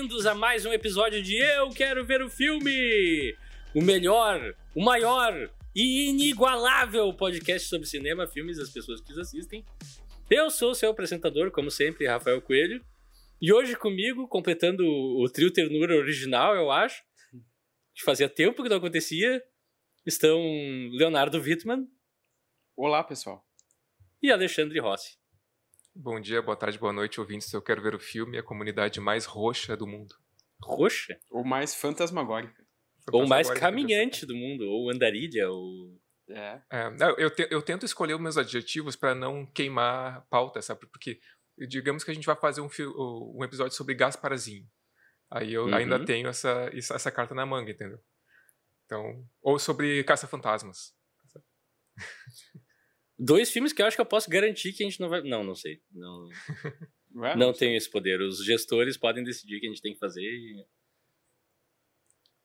Bem-vindos a mais um episódio de Eu Quero Ver o Filme! O melhor, o maior e inigualável podcast sobre cinema, filmes e as pessoas que os assistem. Eu sou o seu apresentador, como sempre, Rafael Coelho. E hoje comigo, completando o trio ternura original, eu acho, que fazia tempo que não acontecia, estão Leonardo Wittmann. Olá, pessoal. E Alexandre Rossi. Bom dia, boa tarde, boa noite, ouvintes. Eu quero ver o filme A Comunidade Mais Roxa do Mundo. Roxa? Ou mais fantasmagórica. Ou mais caminhante do mundo, ou andarilha, ou... É. é não, eu, te, eu tento escolher os meus adjetivos para não queimar pauta, sabe? Porque digamos que a gente vai fazer um, um episódio sobre Gasparazinho. Aí eu uhum. ainda tenho essa, essa carta na manga, entendeu? Então, ou sobre Caça-Fantasmas. Dois filmes que eu acho que eu posso garantir que a gente não vai. Não, não sei. Não, não, não tenho esse poder. Os gestores podem decidir o que a gente tem que fazer. E,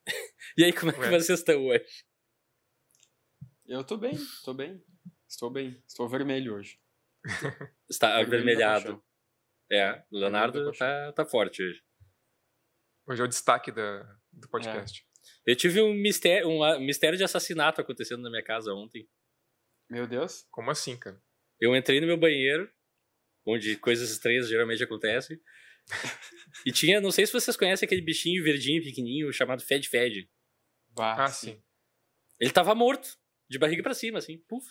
e aí, como é que Ué. vocês estão hoje? Eu tô bem, tô bem. Estou bem. Estou vermelho hoje. Está avermelhado. É, o Leonardo tá, tá forte hoje. Hoje é o destaque da, do podcast. É. Eu tive um mistério, um mistério de assassinato acontecendo na minha casa ontem. Meu Deus. Como assim, cara? Eu entrei no meu banheiro, onde coisas estranhas geralmente acontecem. e tinha, não sei se vocês conhecem aquele bichinho verdinho, pequenininho, chamado Fed Fed. ah, sim. Ele tava morto, de barriga para cima, assim, puf.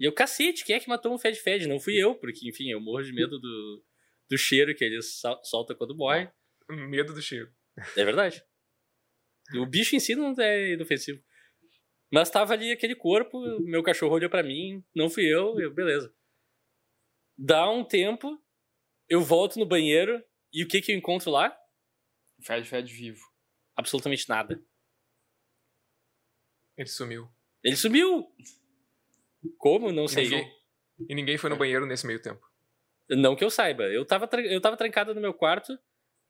e eu, cacete, quem é que matou um Fed Fed? Não fui eu, porque, enfim, eu morro de medo do, do cheiro que ele solta quando morre. Medo do cheiro. É verdade. O bicho em si não é inofensivo. Mas tava ali aquele corpo, meu cachorro olhou para mim, não fui eu, eu, beleza. Dá um tempo, eu volto no banheiro e o que que eu encontro lá? Fred Fred vivo. Absolutamente nada. Ele sumiu. Ele sumiu! Como? Não sei. E ninguém, e ninguém foi no banheiro nesse meio tempo. Não que eu saiba. Eu tava, eu tava trancado no meu quarto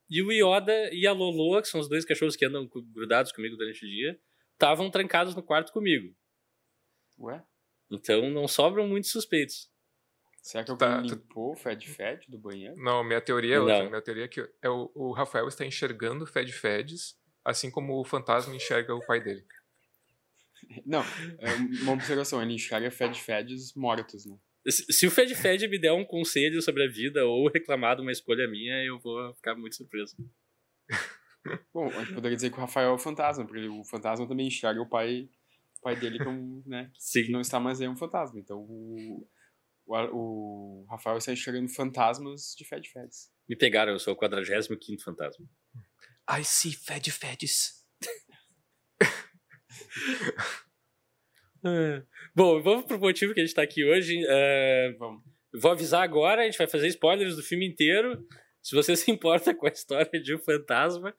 e o Yoda e a Lolo, que são os dois cachorros que andam grudados comigo durante o dia, estavam trancados no quarto comigo. Ué? Então não sobram muitos suspeitos. Será que alguém tá, limpou o Fed Fed do banheiro? Não, minha teoria é outra. Não. Minha teoria é que é o, o Rafael está enxergando o Fed Feds, assim como o fantasma enxerga o pai dele. Não, é uma observação, ele enxerga Fed Feds mortos, né? Se o Fed Fed me der um conselho sobre a vida ou reclamar de uma escolha minha, eu vou ficar muito surpreso. Bom, a gente poderia dizer que o Rafael é o fantasma, porque o fantasma também enxerga o pai, o pai dele como, né? Sim. Que não está mais aí um fantasma. Então o, o, o Rafael está enxergando fantasmas de Fed Feds. Me pegaram, eu sou o 45 fantasma. I see Fed Feds. Bom, vamos pro motivo que a gente tá aqui hoje. Uh, vamos. Vou avisar agora, a gente vai fazer spoilers do filme inteiro. Se você se importa com a história de um fantasma,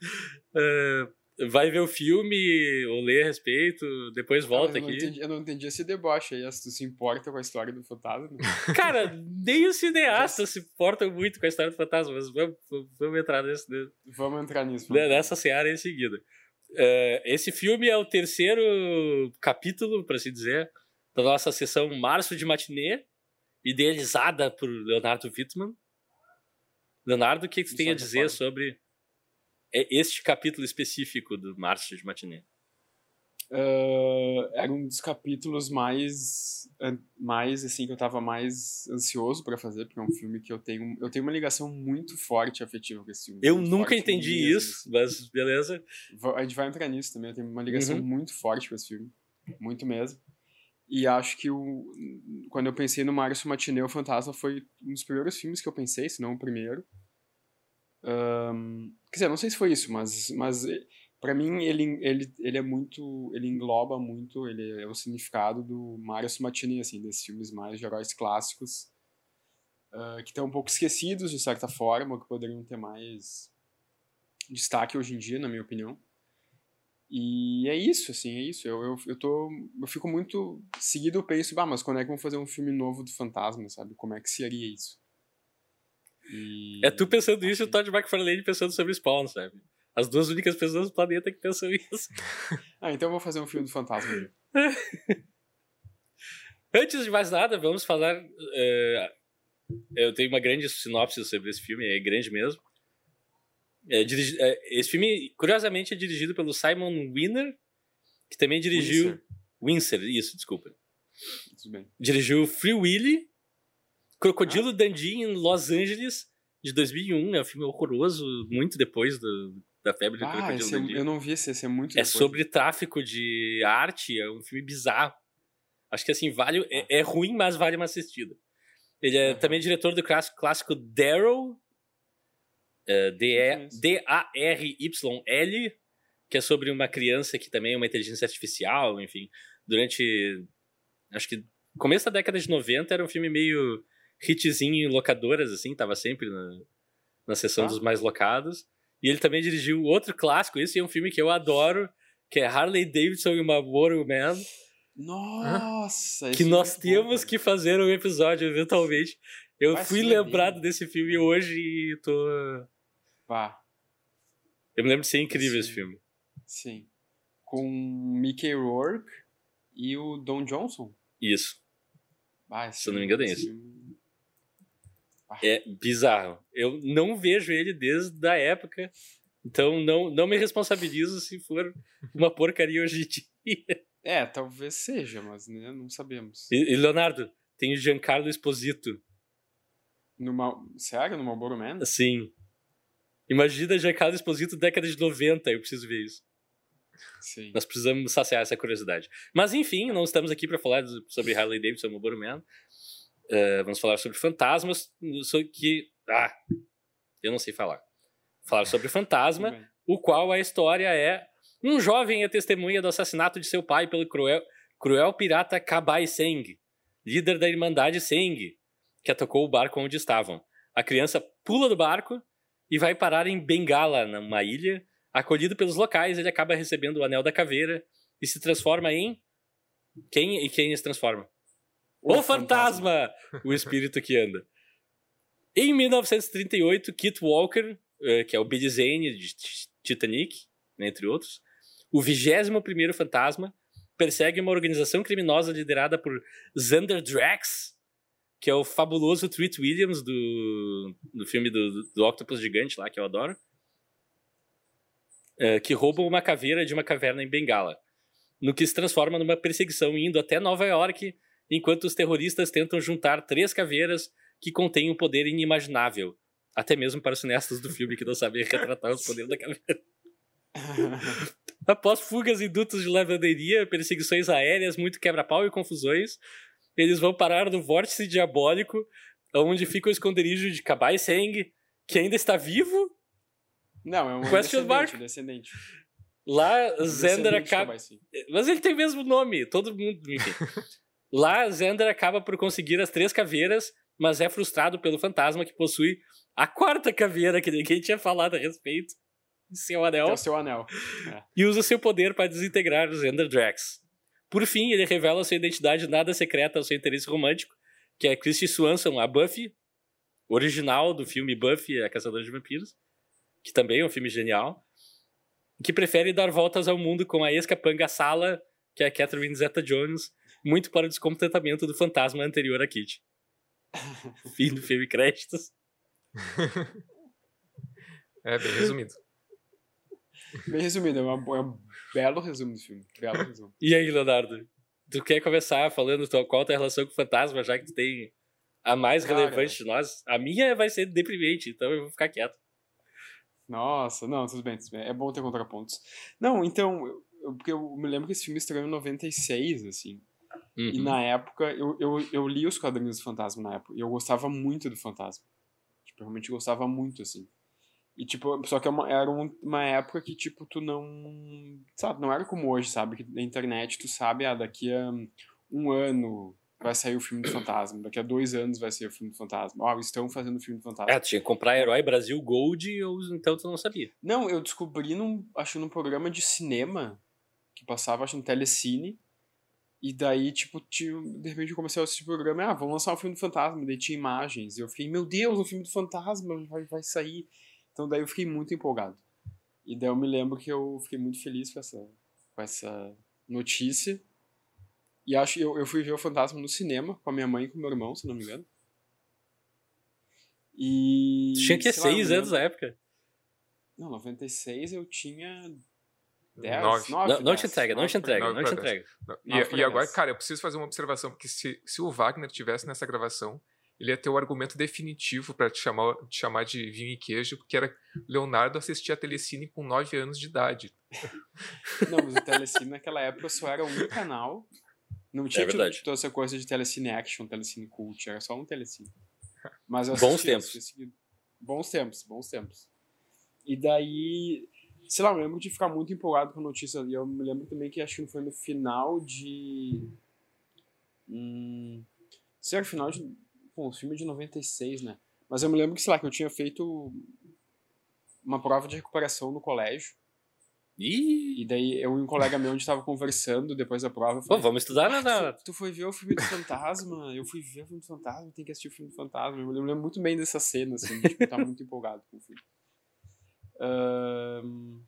uh, vai ver o filme ou ler a respeito, depois volta eu aqui. Entendi, eu não entendi esse deboche aí, se tu se importa com a história do fantasma. Cara, nem os cineastas se importam muito com a história do fantasma, mas vamos, vamos entrar nesse... Vamos entrar nisso. Vamos. Nessa seara em seguida. Uh, esse filme é o terceiro capítulo, para assim dizer, da nossa sessão Março de Matinê, idealizada por Leonardo Wittmann. Leonardo, o que, você tem a dizer sobre este capítulo específico do Março de Matinê? Uh, era um dos capítulos mais mais assim que eu tava mais ansioso para fazer porque é um filme que eu tenho eu tenho uma ligação muito forte afetiva com esse filme eu nunca entendi mesmo, isso assim. mas beleza a gente vai entrar nisso também eu tenho uma ligação uhum. muito forte com esse filme muito mesmo e acho que o, quando eu pensei no Márcio Matinê o Fantasma foi um dos primeiros filmes que eu pensei se não o primeiro. Um, quer dizer não sei se foi isso mas mas para mim ele, ele, ele é muito ele engloba muito ele é o significado do Mario Sumatini assim desses filmes mais de heróis clássicos uh, que estão um pouco esquecidos de certa forma que poderiam ter mais destaque hoje em dia na minha opinião e é isso assim é isso eu, eu, eu tô eu fico muito seguido eu penso bah, mas quando é que vão fazer um filme novo do fantasma sabe como é que seria isso e... é tu pensando isso e o Todd McFarlane pensando sobre Spawn sabe as duas únicas pessoas do planeta que pensam isso. ah, então eu vou fazer um filme do fantasma. Antes de mais nada, vamos falar. Uh, eu tenho uma grande sinopse sobre esse filme, é grande mesmo. É, dirigi, é, esse filme, curiosamente, é dirigido pelo Simon Winner, que também dirigiu. Windsor, isso, desculpa. Dirigiu Free Willy, Crocodilo ah. Dundee em Los Angeles, de 2001. É um filme horroroso, muito depois do, da febre do ah, Crocodilo é, Dundee. Eu não vi esse, esse é muito É depois. sobre tráfico de arte, é um filme bizarro. Acho que assim, vale. É, é ruim, mas vale uma assistida. Ele é uhum. também diretor do clássico, clássico Daryl. Uh, D-A-R-Y-L, que é sobre uma criança que também é uma inteligência artificial, enfim. Durante. Acho que. Começo da década de 90 era um filme meio hitzinho em locadoras, assim, tava sempre na, na sessão ah. dos mais locados. E ele também dirigiu outro clássico, esse é um filme que eu adoro, que é Harley Davidson e uma Motor Man. Nossa! Que nós é temos bom, que fazer um episódio eventualmente. Eu Vai fui lembrado desse filme hoje e tô. Pá. Eu me lembro de ser incrível Sim. esse filme. Sim. Com Mickey Rourke e o Don Johnson. Isso. Ah, Se eu não me engano, é isso. É bizarro. Eu não vejo ele desde a época, então não, não me responsabilizo se for uma porcaria hoje em dia. É, talvez seja, mas né, não sabemos. E, e Leonardo, tem o Giancarlo Esposito. Numa, sério? No Marlboro Man? Sim. Imagina Giancarlo Esposito década de 90, eu preciso ver isso. Sim. Nós precisamos saciar essa curiosidade. Mas enfim, não estamos aqui para falar sobre Harley Davidson e Marlboro Man. Uh, vamos falar sobre fantasmas, sobre que... Ah, eu não sei falar. Falar sobre fantasma, o qual a história é um jovem é testemunha do assassinato de seu pai pelo cruel, cruel pirata Kabai Seng, líder da Irmandade Seng, que atacou o barco onde estavam. A criança pula do barco e vai parar em Bengala, numa ilha. Acolhido pelos locais, ele acaba recebendo o Anel da Caveira e se transforma em. Quem e quem se transforma? O, o fantasma! fantasma! o espírito que anda. Em 1938, Kit Walker, eh, que é o Billy Zane de Titanic, entre outros, o 21 fantasma persegue uma organização criminosa liderada por Xander Drax, que é o fabuloso Treat Williams do, do filme do, do Octopus Gigante lá, que eu adoro, é, que roubam uma caveira de uma caverna em Bengala, no que se transforma numa perseguição indo até Nova York, enquanto os terroristas tentam juntar três caveiras que contêm um poder inimaginável, até mesmo para os cineastas do filme que não sabem retratar os poderes da caveira. Após fugas em dutos de lavanderia, perseguições aéreas, muito quebra-pau e confusões, eles vão parar no vórtice diabólico, onde fica o esconderijo de Kabai Seng, que ainda está vivo. Não, é um Question descendente, descendente. Lá, um Zender acaba... Mas ele tem o mesmo nome, todo mundo... Lá, Zender acaba por conseguir as três caveiras, mas é frustrado pelo fantasma que possui a quarta caveira que ninguém tinha falado a respeito seu anel. É o seu anel. É. E usa seu poder para desintegrar os Ender Drax. Por fim, ele revela sua identidade nada secreta ao seu interesse romântico, que é Christy Swanson, a Buffy, original do filme Buffy, a Caçadora de Vampiros, que também é um filme genial, que prefere dar voltas ao mundo com a ex-capanga Sala, que é a Catherine Zeta-Jones, muito para o descontentamento do fantasma anterior a Kit. Fim do filme créditos. é, bem resumido. Bem resumido, é, uma, é um belo resumo do filme. Belo resumo. E aí, Leonardo? Tu quer começar falando qual a tua relação com o fantasma, já que tu tem a mais Cara, relevante de nós? A minha vai ser deprimente, então eu vou ficar quieto. Nossa, não, tudo bem, tudo bem. É bom ter contrapontos. Não, então, eu, porque eu me lembro que esse filme estreou em 96, assim. Uhum. E na época, eu, eu, eu li os quadrinhos do Fantasma na época, e eu gostava muito do Fantasma. Tipo, eu realmente gostava muito, assim. E, tipo, só que é era uma época que, tipo, tu não. Sabe, não era como hoje, sabe? Que na internet tu sabe, ah, daqui a um ano vai sair o filme do Fantasma, daqui a dois anos vai sair o filme do Fantasma. Ó, oh, estão fazendo o filme do Fantasma. É, tu tinha que comprar Herói Brasil Gold, ou então tu não sabia. Não, eu descobri, num, acho, num programa de cinema que passava, acho, no Telecine. E daí, tipo, tinha, de repente eu comecei a assistir o programa, ah, vamos lançar o filme do Fantasma, daí tinha imagens. E eu fiquei, meu Deus, o filme do Fantasma vai, vai sair. Então daí eu fiquei muito empolgado. E daí eu me lembro que eu fiquei muito feliz com essa, com essa notícia. E acho eu, eu fui ver o Fantasma no cinema com a minha mãe e com o meu irmão, se não me engano. E. Tinha que ser seis anos na época. Não, 96 eu tinha 10, Nove. 9, Não, não te entrega, não te entrega, não te entrega. E, e agora, cara, eu preciso fazer uma observação, porque se, se o Wagner tivesse nessa gravação, ele ia ter o argumento definitivo pra te chamar, te chamar de vinho e queijo, porque era Leonardo assistia a Telecine com 9 anos de idade. Não, mas o Telecine naquela época só era um canal. Não tinha É verdade. toda essa coisa de Telecine Action, Telecine Cult, era só um Telecine. Mas eu Bons tempos. Bons tempos, bons tempos. E daí, sei lá, eu lembro de ficar muito empolgado com a notícia. E eu me lembro também que acho que foi no final de. Hum, sei lá, final de. Bom, o filme é de 96, né? Mas eu me lembro que, sei lá, que eu tinha feito uma prova de recuperação no colégio. Ih, E daí eu e um colega meu, a gente tava conversando depois da prova. Eu pô, falei, vamos estudar na. na- tu, tu foi ver o filme do Fantasma? Eu fui ver o filme do Fantasma, tem que assistir o filme do Fantasma. Eu me lembro muito bem dessa cena, assim, tipo, eu tava muito empolgado com o filme. Ahn,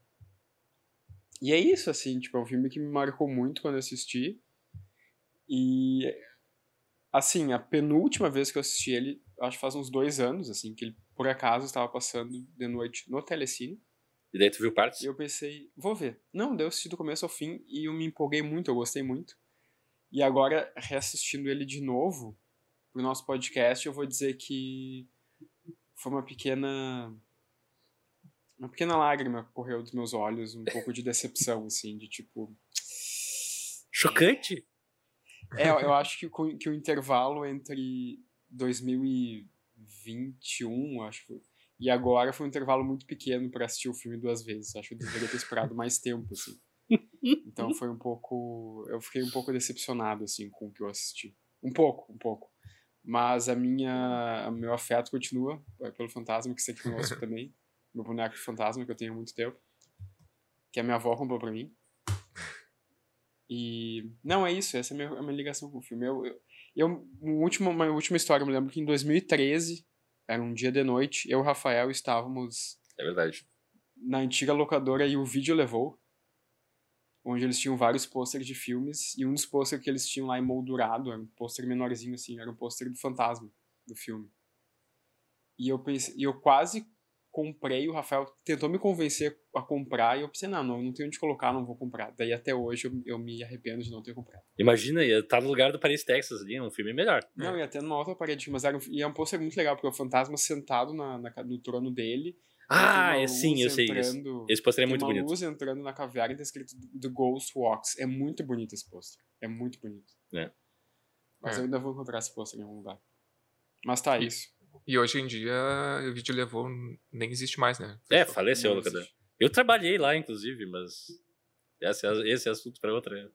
E é isso, assim, tipo, é um filme que me marcou muito quando eu assisti. E, assim, a penúltima vez que eu assisti ele, acho que faz uns dois anos, assim, que ele, por acaso, estava passando de noite no Telecine. E daí tu viu partes? E eu pensei, vou ver. Não, daí eu assisti do começo ao fim e eu me empolguei muito, eu gostei muito. E agora, reassistindo ele de novo, pro nosso podcast, eu vou dizer que foi uma pequena. Uma pequena lágrima que correu dos meus olhos, um pouco de decepção, assim, de tipo. Chocante? É, eu acho que, o- que o intervalo entre 2021, acho que. E agora foi um intervalo muito pequeno para assistir o filme duas vezes. Acho que eu deveria ter esperado mais tempo, assim. Então foi um pouco. Eu fiquei um pouco decepcionado, assim, com o que eu assisti. Um pouco, um pouco. Mas a minha. O meu afeto continua é pelo fantasma, que está aqui conosco também. Meu boneco de fantasma, que eu tenho há muito tempo. Que a minha avó comprou pra mim. E. Não, é isso, essa é a minha, a minha ligação com o filme. Eu, eu, eu, uma, última, uma última história, eu me lembro que em 2013, era um dia de noite, eu e o Rafael estávamos É verdade. na antiga locadora e o vídeo levou, onde eles tinham vários pôsteres de filmes, e um dos pôsteres que eles tinham lá emoldurado, era um pôster menorzinho assim, era um pôster do fantasma do filme. E eu pensei, e eu quase comprei, o Rafael tentou me convencer a comprar, e eu pensei, não, não, não tenho onde colocar, não vou comprar. Daí até hoje eu, eu me arrependo de não ter comprado. Imagina, ia estar no lugar do Paris, Texas ali, um filme melhor. Não, e até numa outra parede, mas era um, é um pôster muito legal, porque é o fantasma sentado na, na no trono dele. Ah, uma é sim, eu sei isso. entrando- Esse pôster é tem muito uma bonito. luz entrando na caverna e tá escrito The Ghost Walks. É muito bonito esse pôster. É muito bonito. É. Mas É. eu ainda vou encontrar esse pôster em algum lugar. Mas tá, isso. E hoje em dia o vídeo levou nem existe mais, né? É, faleceu o Não locador. existe. Eu trabalhei lá, inclusive, mas. Esse é, esse é assunto pra outra.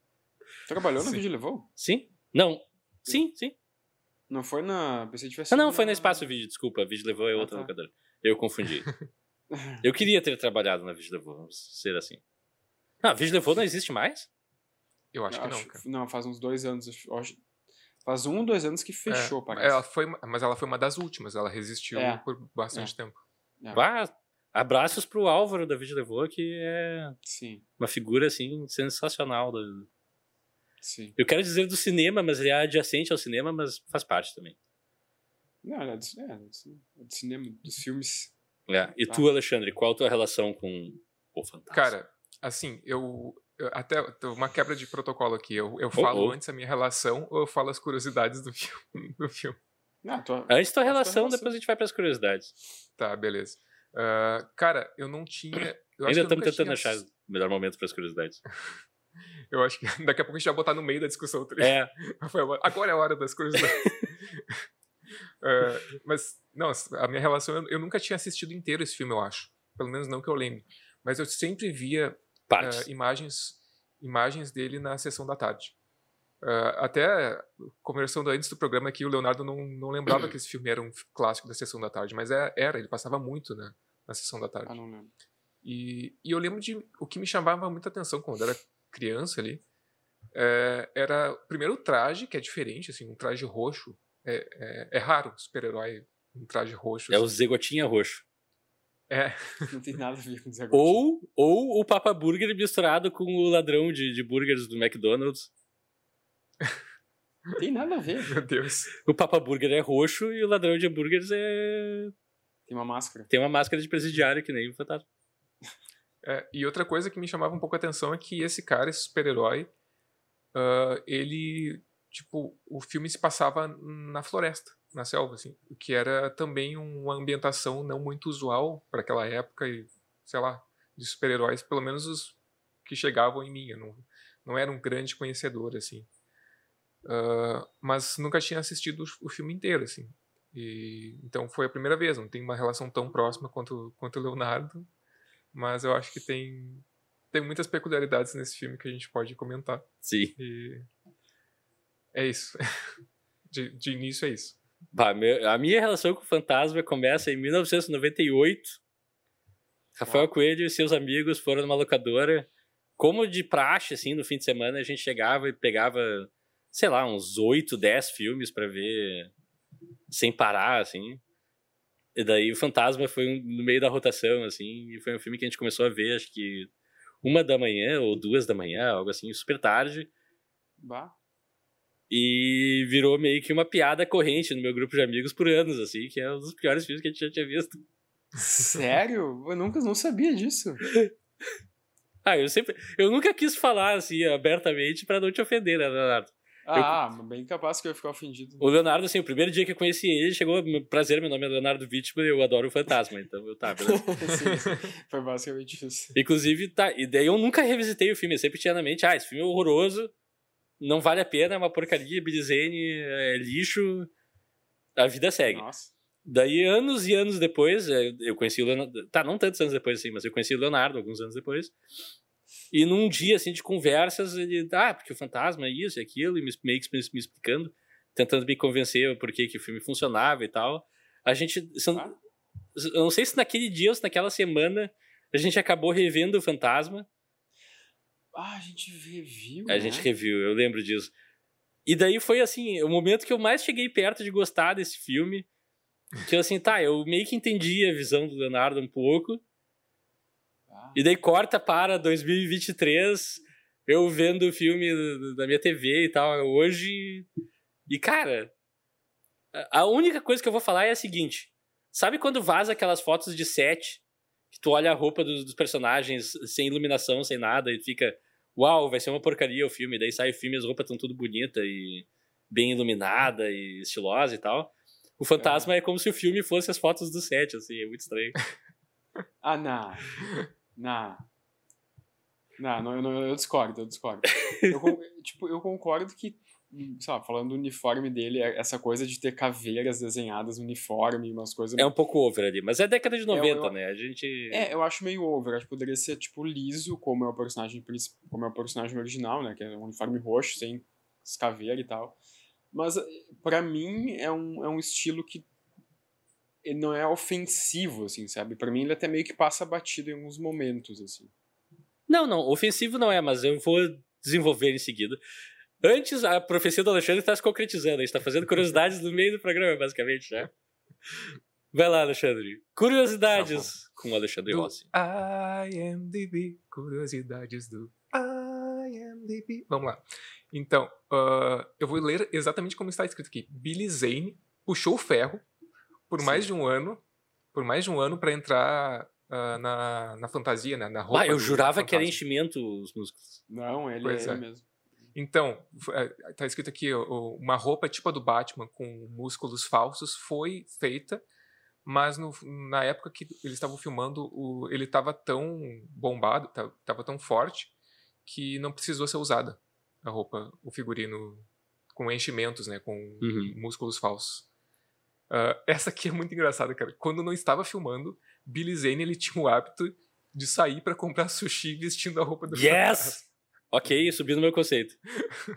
Trabalhou no Sim. vídeo levou? Sim? Não. Sim, sim. Não foi na. Pensei tivesse. Ah, não, foi na na Espaço Vídeo, desculpa. Vídeo levou é Ah, outra tá. locadora. Eu confundi. Eu queria ter trabalhado na Vídeo levou, vamos ser assim. Ah, a Vídeo levou não existe mais? Eu acho que não, cara. Não, faz uns dois anos. acho- Faz um ou dois anos que fechou, É, parece. Ela foi, mas ela foi uma das últimas, ela resistiu É. por bastante tempo. É. Vá, abraços pro Álvaro da Vídeo levou, que é Sim, uma figura, assim, sensacional. do- sim. Eu quero dizer do cinema, mas ele é adjacente ao cinema, mas faz parte também. Não, é do, é, do cinema, é do cinema, dos filmes. É. E Tá. tu, Alexandre, qual a tua relação com o fantasma? Cara, assim, eu- até uma quebra de protocolo aqui. Eu, eu falo oh. antes a minha relação ou eu falo as curiosidades do filme? Do filme. Ah, tua, Antes tua relação, relação- depois a gente vai pras curiosidades. Tá, beleza. Ah, cara, eu não tinha. Eu Ainda estamos tentando tinha achar o melhor momento pras curiosidades. Eu acho que daqui a pouco a gente vai botar no meio da discussão. tá ligado? É, agora- é a hora das curiosidades. Ah, mas, não, a minha relação, eu, eu nunca tinha assistido inteiro esse filme, eu acho. Pelo menos não que eu lembre. Mas eu sempre via partes. ah, imagens, imagens dele na sessão da tarde. Ah, até conversando antes do programa aqui, o Leonardo não, não lembrava que esse filme era um clássico da sessão da tarde, mas é- era, ele passava muito né, na sessão da tarde. Ah, não lembro. E, e eu lembro de o que me chamava muita atenção quando era criança ali. é, era primeiro o traje, que é diferente, assim, um traje roxo. É, é, é raro super-herói um traje roxo. É o assim. Zé Gotinha Roxo. É, Não tem nada a ver com Zé Gotinha. Ou, ou o Papa Burger misturado com o ladrão de, de burgers do McDonald's. Tem nada a ver. meu Deus. O Papa Burger é roxo e o ladrão de hambúrgueres é... Tem uma máscara. tem uma máscara de presidiário que nem o fantasma. É, e outra coisa que me chamava um pouco a atenção é que esse cara, esse super-herói, uh, ele, tipo, o filme se passava na floresta, na selva, assim, o que era também uma ambientação não muito usual para aquela época e, sei lá, de super-heróis, pelo menos os que chegavam em mim. Eu não, não era um grande conhecedor, assim. Uh, mas nunca tinha assistido o, filme inteiro, assim. E, então foi a primeira vez, não tem uma relação tão próxima quanto, quanto o Leonardo, mas eu acho que tem, tem muitas peculiaridades nesse filme que a gente pode comentar. Sim. E é isso. De, de início é isso. A minha relação com o fantasma começa em 1998. Rafael ah. Coelho e seus amigos foram numa locadora. Como de praxe, assim, no fim de semana, a gente chegava e pegava, sei lá, uns 8, 10 filmes para ver sem parar, assim. E daí o Fantasma foi no meio da rotação, assim, e foi um filme que a gente começou a ver, acho que uma da manhã ou duas da manhã, algo assim, super tarde. Bah. E virou meio que uma piada corrente no meu grupo de amigos por anos, assim, que é um dos piores filmes que a gente já tinha visto. Sério? Eu nunca não sabia disso. ah, eu sempre. Eu nunca quis falar assim abertamente para não te ofender, né, Leonardo? Ah, eu, bem capaz que eu ia ficar ofendido. O Leonardo, assim, o primeiro dia que eu conheci ele, chegou, prazer, meu nome é Leonardo Wittmann e eu adoro o fantasma, então eu tá, beleza. sim, sim. Foi basicamente isso. Inclusive, tá, e daí eu nunca revisitei o filme, eu sempre tinha na mente, ah, esse filme é horroroso, não vale a pena, é uma porcaria, Billy Zane, é lixo, a vida segue. Nossa. Daí, anos e anos depois, é, eu conheci o Leonardo, tá, não tantos anos depois assim, mas eu conheci o Leonardo alguns anos depois, e num dia, assim, de conversas, ele, ah, porque o fantasma é isso e aquilo, e me, meio que me, me explicando, tentando me convencer por que, que o filme funcionava e tal. A gente. Ah. Eu não sei se naquele dia ou se naquela semana a gente acabou revendo o fantasma. Ah, a gente reviu. A né? gente reviu, eu lembro disso. E daí foi assim, o momento que eu mais cheguei perto de gostar desse filme. Que eu assim, tá, eu meio que entendi a visão do Leonardo um pouco. E daí corta para 2023, eu vendo o filme da minha TV e tal, hoje. E, cara, a única coisa que eu vou falar é a seguinte: sabe quando vaza aquelas fotos de set, que tu olha a roupa dos, dos personagens sem iluminação, sem nada, e fica, uau, vai ser uma porcaria o filme, daí sai o filme, as roupas estão tudo bonita e bem iluminada e estilosa e tal. O fantasma é. como se o filme fosse as fotos do set, assim, é muito estranho. ah, não. Não. Não, não, não eu discordo, eu discordo. Eu, tipo, eu concordo que, sei lá, falando do uniforme dele, é essa coisa de ter caveiras desenhadas no uniforme, umas coisas... É um pouco over ali, mas é década de 90, eu, eu, né? A gente... É, eu acho meio over, acho que poderia ser, tipo, liso, como é o personagem como é o personagem original, né? Que é um uniforme roxo, sem caveira e tal. Mas, para mim, é um, é um estilo que não é ofensivo, assim, sabe? Para mim ele até meio que passa batido em alguns momentos, assim. Não, não, ofensivo não é, mas eu vou desenvolver em seguida. Antes, a profecia do Alexandre está se concretizando, a gente está fazendo curiosidades no meio do programa, basicamente, já. Vai lá, Alexandre. Curiosidades tá com o Alexandre do Rossi. IMDB, curiosidades do IMDB. Vamos lá. Então, uh, eu vou ler exatamente como está escrito aqui. Billy Zane puxou o ferro por mais Sim. de um ano, por mais de um ano para entrar uh, na, na fantasia, né, na roupa. Ah, eu jurava que era enchimento os músculos. Não, ele pois é, é mesmo. Então, é, tá escrito aqui, uma roupa tipo a do Batman com músculos falsos foi feita, mas no, na época que eles estavam filmando, o, ele estava tão bombado, estava tão forte, que não precisou ser usada a roupa, o figurino com enchimentos, né, com uhum. músculos falsos. Uh, essa aqui é muito engraçada, cara. Quando não estava filmando, Billy Zane ele tinha o hábito de sair para comprar sushi vestindo a roupa do Yes! Ok, subiu no meu conceito.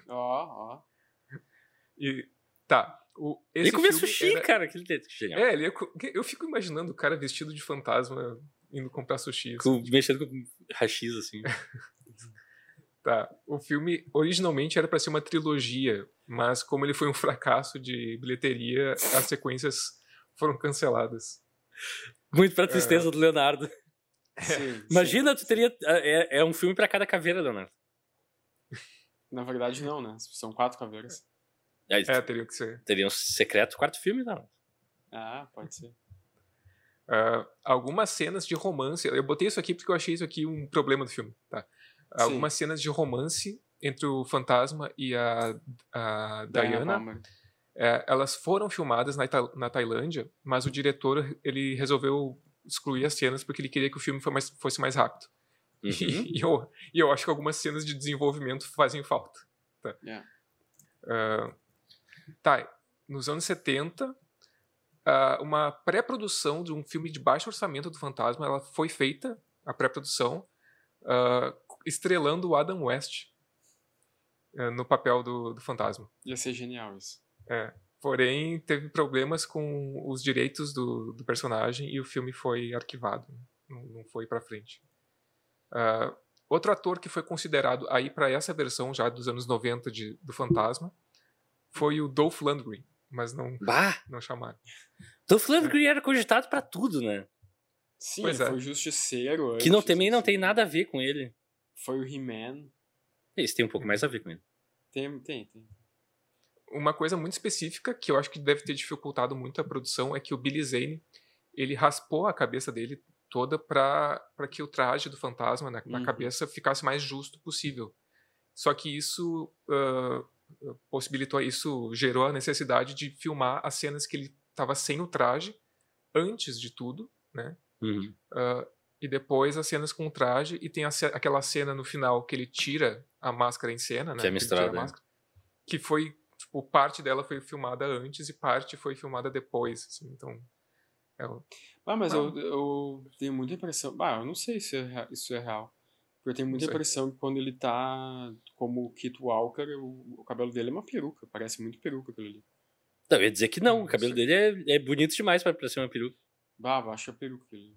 Ó, ó. oh, oh. E tá. O, ele comia sushi, era... cara. Que genial. É, ele ia... eu fico imaginando o cara vestido de fantasma indo comprar sushi. Assim. Com, mexendo com rachis, assim. tá. O filme originalmente era para ser uma trilogia mas como ele foi um fracasso de bilheteria, as sequências foram canceladas. Muito pra tristeza é. do Leonardo. Sim, Imagina, sim. tu teria. É, é um filme para cada caveira, Leonardo. Na verdade, não, né? São quatro caveiras. É, é teria que ser. Teria um secreto quarto filme, não. Ah, pode ser. Uh, algumas cenas de romance. Eu botei isso aqui porque eu achei isso aqui um problema do filme. Tá? Algumas cenas de romance entre o fantasma e a, a Diana. Diana é, elas foram filmadas na, na Tailândia, mas o diretor ele resolveu excluir as cenas porque ele queria que o filme fosse mais, fosse mais rápido. Uhum. E, e, eu, e eu acho que algumas cenas de desenvolvimento fazem falta. Tá, yeah. uh, tá nos anos 70, uh, uma pré-produção de um filme de baixo orçamento do Fantasma ela foi feita, a pré-produção, uh, estrelando o Adam West no papel do, do Fantasma. Ia ser genial isso. É. Porém, teve problemas com os direitos do, do personagem e o filme foi arquivado. Não, não foi para frente. Uh, outro ator que foi considerado aí para essa versão já dos anos 90 de, do Fantasma foi o Dolph Lundgren, mas não, bah! não chamaram. Dolph Lundgren era cogitado para tudo, né? Sim, pois ele é. foi justiceiro. Que não, também não tem nada a ver com ele. Foi o He-Man. Esse tem um pouco mais a ver com ele. Tem, tem, tem uma coisa muito específica que eu acho que deve ter dificultado muito a produção é que o Billy Zane ele raspou a cabeça dele toda para que o traje do fantasma na, uhum. na, cabeça ficasse mais justo possível. Só que isso uh, possibilitou, isso gerou a necessidade de filmar as cenas que ele estava sem o traje antes de tudo, né? Uhum. Uh, e depois as cenas com o traje e tem a, aquela cena no final que ele tira a máscara em cena, né? Que é misturada. Que foi tipo, parte dela foi filmada antes e parte foi filmada depois, assim, então... É o... Ah, mas eu, eu tenho muita impressão... Ah, eu não sei se é, isso é real. Porque eu tenho muita impressão que quando ele tá como Kit Walker, o, o, cabelo dele é uma peruca. Parece muito peruca aquilo ali. Não, eu ia dizer que não. O cabelo dele é, é bonito demais pra, pra ser uma peruca. Bah, baixa a peruca ali.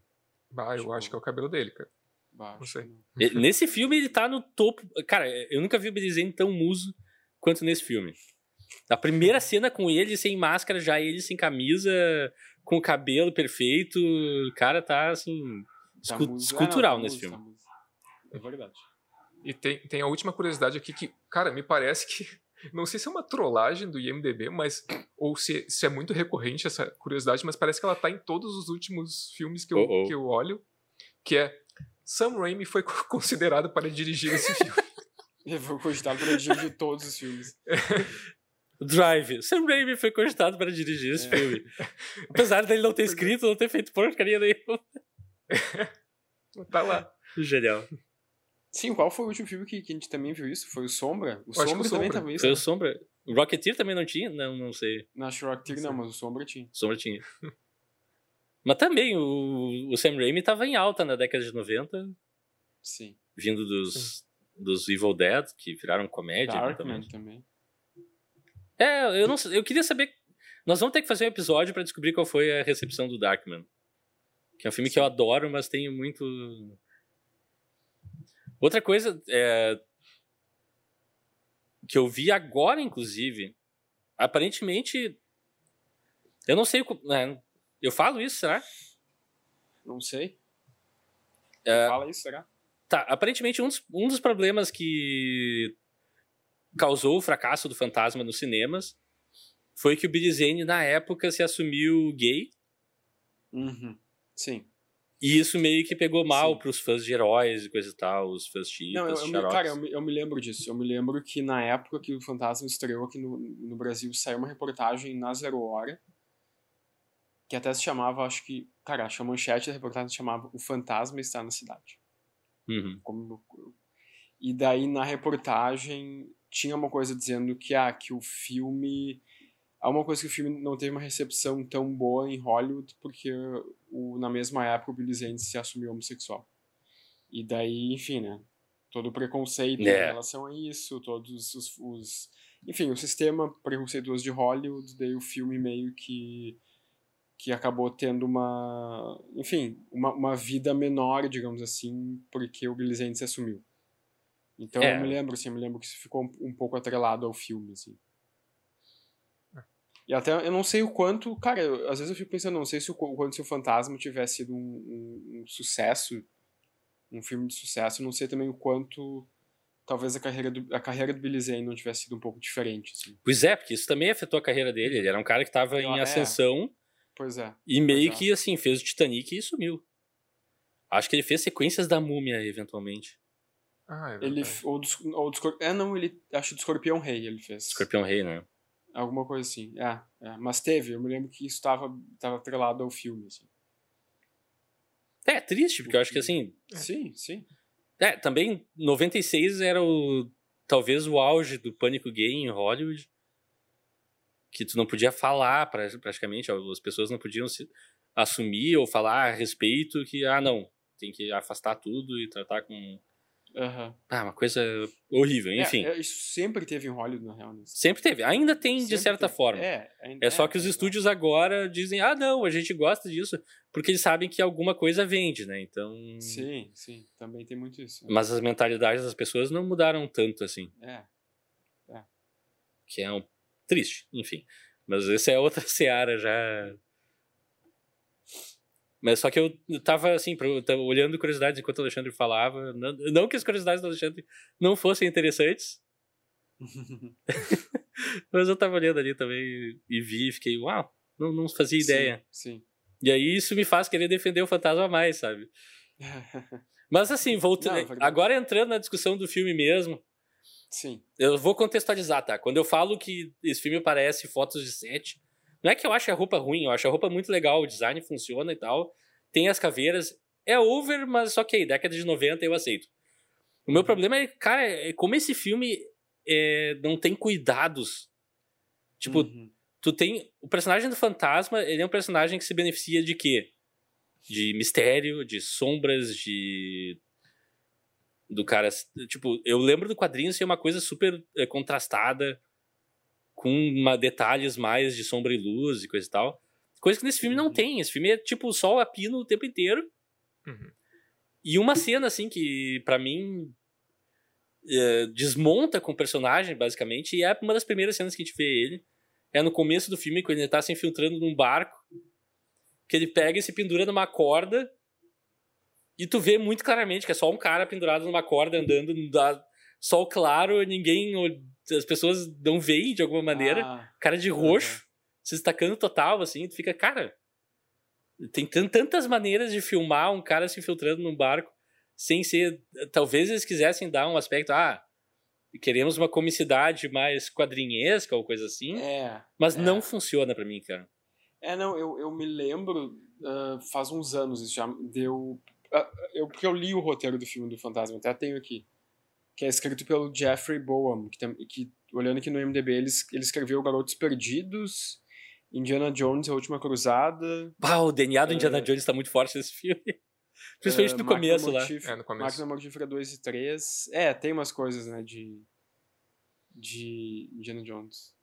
Bah, eu tipo... acho que é o cabelo dele, cara. Bah, não sei. Nesse filme ele tá no topo. Cara, eu nunca vi o Billy tão muso quanto nesse filme. A primeira cena com ele sem máscara, já ele sem camisa, com o cabelo perfeito. O cara tá assim. Tá escu escultural nesse filme. é verdade. E tem, tem a última curiosidade aqui que, cara, me parece que. Não sei se é uma trollagem do IMDB, mas. Ou se, se é muito recorrente essa curiosidade, mas parece que ela tá em todos os últimos filmes que eu, oh, oh. Que eu olho. Que é. Sam Raimi foi considerado para dirigir esse filme. Ele foi cogitado para dirigir todos os filmes. Drive. Sam Raimi foi cogitado para dirigir esse é. filme. Apesar dele não ter escrito, não ter feito porcaria nenhuma. tá lá. Genial. Sim, qual foi o último filme que, que a gente também viu isso? Foi o Sombra? O Sombra, também tava isso. Foi né? o Sombra. O Rocketeer também não tinha? Não, não sei. Não, acho que o Rocketeer não, mas o Sombra tinha. Sombra tinha. mas também, o, o Sam Raimi tava em alta na década de 90. Sim. Vindo dos, Sim. dos Evil Dead, que viraram comédia. Darkman também. É, eu não eu queria saber. Nós vamos ter que fazer um episódio para descobrir qual foi a recepção do Darkman. Que é um filme que eu adoro, mas tenho muito. Outra coisa é, que eu vi agora, inclusive, aparentemente. Eu não sei. É, eu falo isso, será? Não sei. É, Fala isso, será? Tá, aparentemente um dos, um dos problemas que causou o fracasso do Fantasma nos cinemas foi que o Billy Zane, na época, se assumiu gay. Uhum. Sim. E isso meio que pegou mal Sim. pros fãs de heróis e coisa e tal, os fãs chiitas, Não, eu, eu Cara, eu me, eu me, lembro disso. Eu me lembro que na época que o Fantasma estreou aqui no, no Brasil, saiu uma reportagem na Zero Hora, que até se chamava, acho que... Cara, acho que a manchete da reportagem se chamava O Fantasma Está na Cidade. Uhum. Como, e daí, na reportagem, tinha uma coisa dizendo que, ah, que o filme. Há uma coisa que o filme não teve uma recepção tão boa em Hollywood, porque o, na mesma época o Billy Zane se assumiu homossexual. E daí, enfim, né? Todo o preconceito é. em relação a isso, todos os, os. Enfim, o sistema preconceituoso de Hollywood, daí o filme meio que que acabou tendo uma, enfim, uma, uma vida menor, digamos assim, porque o Billy Zane se assumiu. Então é. eu me lembro, assim, eu me lembro que isso ficou um, um pouco atrelado ao filme, assim. É. E até eu não sei o quanto, cara, eu, às vezes eu fico pensando, não sei se o, o quanto se o Fantasma tivesse sido um, um, um, sucesso, um filme de sucesso, não sei também o quanto talvez a carreira do, a carreira do Billy Zane não tivesse sido um pouco diferente, assim. Pois é, porque isso também afetou a carreira dele, ele era um cara que estava em é. ascensão Pois é. E meio Exato. que, assim, fez o Titanic e sumiu. Acho que ele fez sequências da múmia, eventualmente. Ah, é Ele, verdade. ou do, ou do Escorpião. É, não, ele. Acho do Escorpião Rei ele fez. Escorpião Rei, né? Alguma coisa assim. É, é. Mas teve, eu me lembro que isso estava tava atrelado ao filme, assim. É, triste, porque eu acho que, assim, Sim, sim. É, também 96 era o talvez o auge do pânico gay em Hollywood. Que tu não podia falar pra- praticamente, as pessoas não podiam se assumir ou falar a respeito que ah não, tem que afastar tudo e tratar com Aham. ah, uma coisa horrível, É, enfim. é, isso sempre teve em Hollywood, na real. Né? Sempre teve, ainda tem de Sempre certa teve. forma. É, É só que os exato. estúdios agora dizem: "Ah, não, a gente gosta disso", porque eles sabem que alguma coisa vende, né? Então, Sim, sim. Também tem muito isso. né? mas as mentalidades das pessoas não mudaram tanto assim. É. que é um triste, enfim. Mas essa é outra seara já. Mas só que eu tava assim, olhando curiosidades enquanto o Alexandre falava. Não, não que as curiosidades do Alexandre não fossem interessantes, mas eu tava olhando ali também e vi e fiquei, uau, não, não fazia ideia. Sim. E aí isso me faz querer defender o fantasma mais, sabe? sim. Mas assim, voltando. Agora entrando na discussão do filme mesmo, sim. Eu vou contextualizar, tá? Quando eu falo que esse filme parece fotos de set, não é que eu acho a roupa ruim, eu acho a roupa muito legal, o design funciona e tal. Tem as caveiras. É over, mas ok, década de 90 eu aceito. O meu problema é, cara, é como esse filme é, não tem cuidados. Tipo, Uhum. tu tem. O personagem do fantasma, ele é um personagem que se beneficia de quê? De mistério, de sombras, de. Do cara. Tipo, eu lembro do quadrinho ser uma coisa super eh, contrastada, com uma, detalhes mais de sombra e luz e coisa e tal. Coisa que nesse filme não Uhum. tem. Esse filme é tipo sol a pino o tempo inteiro. Uhum. E uma cena, assim, que pra mim eh, desmonta com o personagem, basicamente, e é uma das primeiras cenas que a gente vê ele. É no começo do filme, quando ele tá se infiltrando num barco, que ele pega e se pendura numa corda, e tu vê muito claramente que é só um cara pendurado numa corda andando, no sol claro, ninguém. As pessoas não veem de alguma maneira. Ah, Cara de roxo, se destacando total, assim, tu fica, cara. Tem tan- tantas maneiras de filmar um cara se infiltrando num barco sem ser. Talvez eles quisessem dar um aspecto, ah, queremos uma comicidade mais quadrinhesca ou coisa assim, é. mas é. não funciona pra mim, cara. É, não, eu, eu me lembro, ah, faz uns anos isso já deu. ah, eu, porque eu li o roteiro do filme do Fantasma, até tenho aqui. Que é escrito pelo Jeffrey Boam, que, tem- que olhando aqui no MDB, ele, ele escreveu Garotos Perdidos, Indiana Jones, A Última Cruzada. Pá, o DNA do É. Indiana Jones tá muito forte nesse filme. Principalmente ah, no começo lá. É, no começo. Máquina Mortífera 2 e 3. É, tem umas coisas, né, de. de Indiana Jones.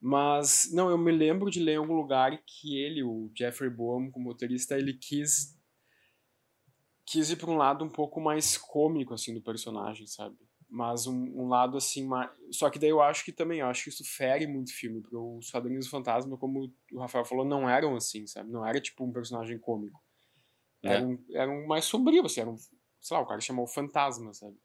Mas, não, eu me lembro de ler em algum lugar que ele, o Jeffrey Boam, como roteirista, ele quis. quis ir pra um lado um pouco mais cômico, assim, do personagem, sabe? Mas um, um lado, assim, mais. Só que daí eu acho que também, eu acho que isso fere muito o filme, porque os quadrinhos do Fantasma, como o Rafael falou, não eram assim, sabe? Não era tipo um personagem cômico. É. Era, um, era um mais sombrio, assim, era um, sei lá, o cara chamou fantasma, sabe?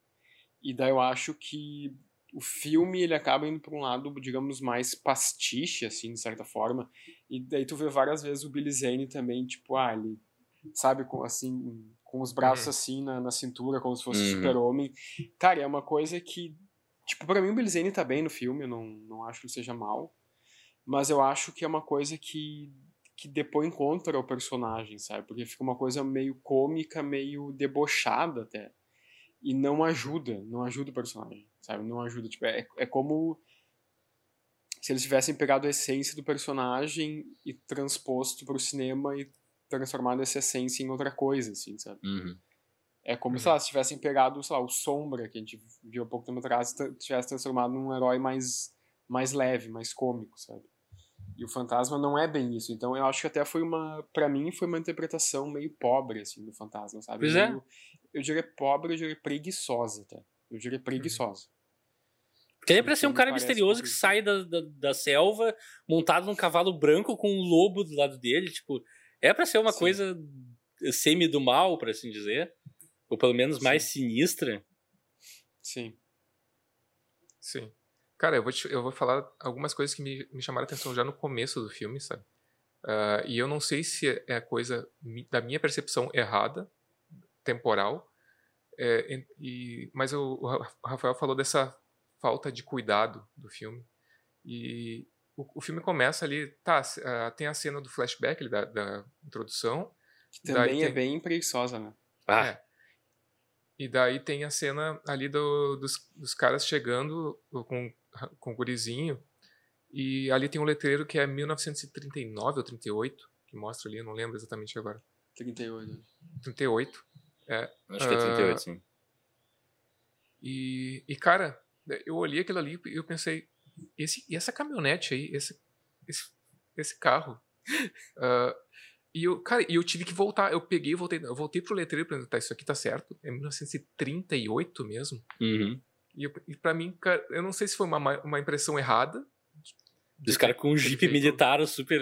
E daí eu acho que o filme ele acaba indo para um lado, digamos, mais pastiche, assim, de certa forma. E daí tu vê várias vezes o Billy Zane também, tipo, ah, ele, sabe, assim, com os braços Uhum. assim na, na cintura, como se fosse Uhum. super-homem. Cara, é uma coisa que, tipo, pra mim o Billy Zane tá bem no filme, eu não, não acho que ele seja mal. Mas eu acho que é uma coisa que que depõe contra o personagem, sabe? Porque fica uma coisa meio cômica, meio debochada até. E não ajuda, não ajuda o personagem, sabe? Não ajuda. Tipo, é, é como se eles tivessem pegado a essência do personagem e transposto pro cinema e transformado essa essência em outra coisa, assim, sabe? Uhum. É como, Uhum. sei lá, se tivessem pegado, sei lá, o Sombra, que a gente viu há pouco tempo atrás, e tivesse transformado num herói mais, mais leve, mais cômico, sabe? E o Fantasma não é bem isso. Então eu acho que até foi uma, Pra mim, foi uma interpretação meio pobre, assim, do Fantasma, sabe? Pois é. Meio- Eu diria pobre, eu diria preguiçosa até. Eu diria preguiçosa. Porque ele é pra ser um cara misterioso que horrível. sai da, da, da selva montado num cavalo branco com um lobo do lado dele. Tipo, é pra ser uma Sim. coisa semi do mal, por assim dizer. Ou pelo menos Sim. mais sinistra. Sim. Sim. Cara, eu vou, te- eu vou falar algumas coisas que me, me chamaram a atenção já no começo do filme, sabe? Uh, e eu não sei se é coisa da minha percepção errada, temporal, é, e, mas o, o, Rafael falou dessa falta de cuidado do filme. E o, o filme começa ali, tá, uh, tem a cena do flashback da, da introdução. Que também é tem, bem preguiçosa, né? Ah. É. E daí tem a cena ali do, dos, dos caras chegando com, com o gurizinho e ali tem um letreiro que é 1939 ou 38, que mostra ali, eu não lembro exatamente agora. 38. 38. É. Acho que é 38, uh, sim. E, e, cara, eu olhei aquilo ali e eu pensei, esse, e essa caminhonete aí, esse, esse, esse carro. uh, e eu, cara, eu tive que voltar. Eu peguei, voltei, eu voltei pro letreiro pra tá, isso aqui tá certo. É 1938 mesmo. Uhum. E, eu, e pra mim, cara, eu não sei se foi uma, uma impressão errada, dos caras com um jeep militar super.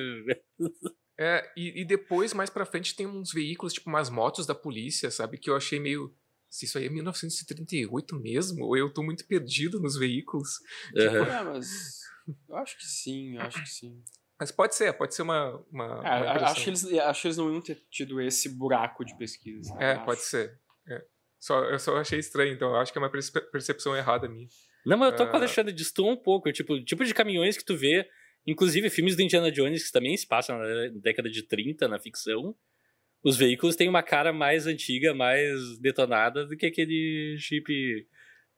é, e, e, depois, mais pra frente, tem uns veículos, tipo umas motos da polícia, sabe? Que eu achei meio. Se isso aí é 1938 mesmo? Ou eu tô muito perdido nos veículos? Uhum. Tipo, é, mas. Eu acho que sim, eu acho que sim. Mas pode ser, pode ser uma. uma, é, uma acho, que eles, acho que eles não iam ter tido esse buraco de pesquisa. É, pode ser. É. Só, eu só achei estranho, então eu acho que é uma percepção errada minha. Não, mas eu tô uh... com o ah. Alexandre, distou um pouco. Tipo, tipo de caminhões que tu vê, inclusive filmes do Indiana Jones, que também se passam na década de 30, na ficção. Os veículos têm uma cara mais antiga, mais detonada do que aquele chip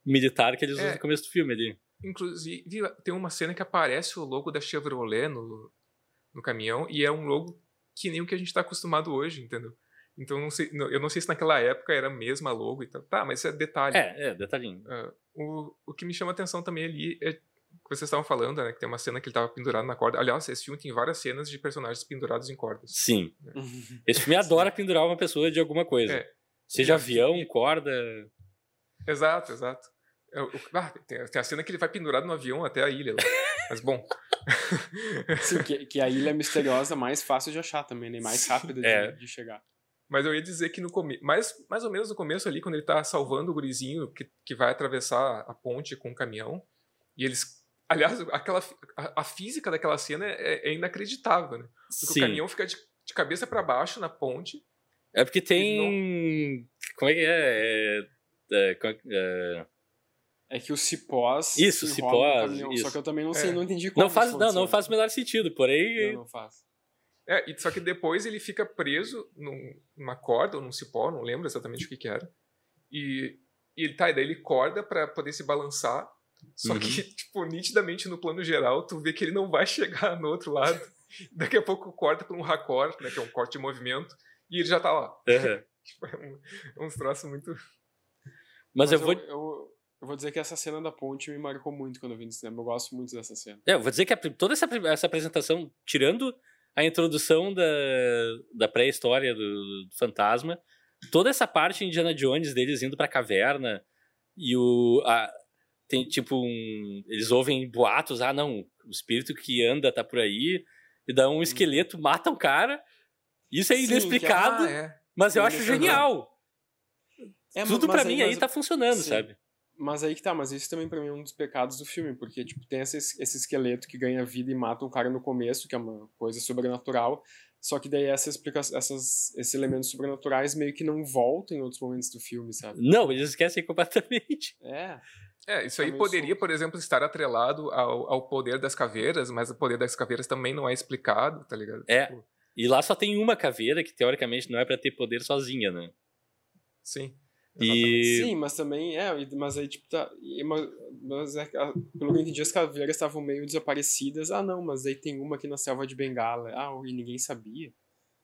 militar que eles é. usam no começo do filme ali. Inclusive, tem uma cena que aparece o logo da Chevrolet no, no caminhão, e é um logo que nem o que a gente está acostumado hoje, entendeu? Então não sei, eu não sei se naquela época era a mesma logo e tal. Tá, mas isso é detalhe. É, é, detalhinho. Uh, o, o que me chama atenção também ali é que vocês estavam falando, né? Que tem uma cena que ele estava pendurado na corda. Aliás, esse filme tem várias cenas de personagens pendurados em cordas. Sim. Né? Esse filme adora pendurar uma pessoa de alguma coisa. É. Seja avião, corda. Exato, exato. É, ah, tem, tem, a cena que ele vai pendurado no avião até a ilha. Mas bom. Sim, que, que, a ilha é misteriosa mais fácil de achar também, né? Mais rápida de, é. de chegar. Mas eu ia dizer que no começo, mais, mais ou menos no começo ali, quando ele tá salvando o gurizinho que, que vai atravessar a ponte com o caminhão, e eles. Aliás, aquela, a, a física daquela cena é, é inacreditável, né? Porque Sim. o caminhão fica de, de cabeça para baixo na ponte. É porque tem. Não... Como é que é? é, é, é... É que o cipós. Isso, cipós. Isso. Só que eu também não sei, é. não entendi como. Não faz, não, não faz o menor sentido, porém. Não, não faz. É, e, só que depois ele fica preso num, numa corda ou num cipó, não lembro exatamente o que, que era. E, e ele tá, e daí ele corda para poder se balançar. Só uhum. que, tipo, nitidamente no plano geral, tu vê que ele não vai chegar no outro lado. Daqui a pouco corta pra um raccord, né, que é um corte de movimento, e ele já tá lá. Uhum. tipo, é um, é uns troços muito. Mas, Mas eu, eu vou. Eu, eu vou dizer que essa cena da ponte me marcou muito quando eu vi no cinema. Eu gosto muito dessa cena. É, eu vou dizer que a, toda essa, essa apresentação, tirando a introdução da, da pré-história do, do, fantasma, toda essa parte Indiana Jones deles indo pra caverna e o. A, tem tipo um. Eles ouvem boatos, ah, não, o espírito que anda tá por aí, e dá um hum. esqueleto, mata um cara. Isso é inexplicado, é, ah, é. mas eu acho genial. É, Tudo para mim aí, tá funcionando, sim. sabe? Mas aí que tá, mas isso também pra mim é um dos pecados do filme, porque, tipo, tem esse, esse esqueleto que ganha vida e mata um cara no começo, que é uma coisa sobrenatural, só que daí essa essas, esses elementos sobrenaturais meio que não voltam em outros momentos do filme, sabe? Não, eles esquecem completamente. É. É, isso aí poderia, por exemplo, estar atrelado ao, ao poder das caveiras, mas o poder das caveiras também não é explicado, tá ligado? É. Tipo... E lá só tem uma caveira que teoricamente não é para ter poder sozinha, né? Sim. E... Sim, mas também, é, mas aí, tipo, tá, mas, é, pelo que eu entendi, as caveiras estavam meio desaparecidas. Ah, não, mas aí tem uma aqui na selva de Bengala. Ah, e ninguém sabia.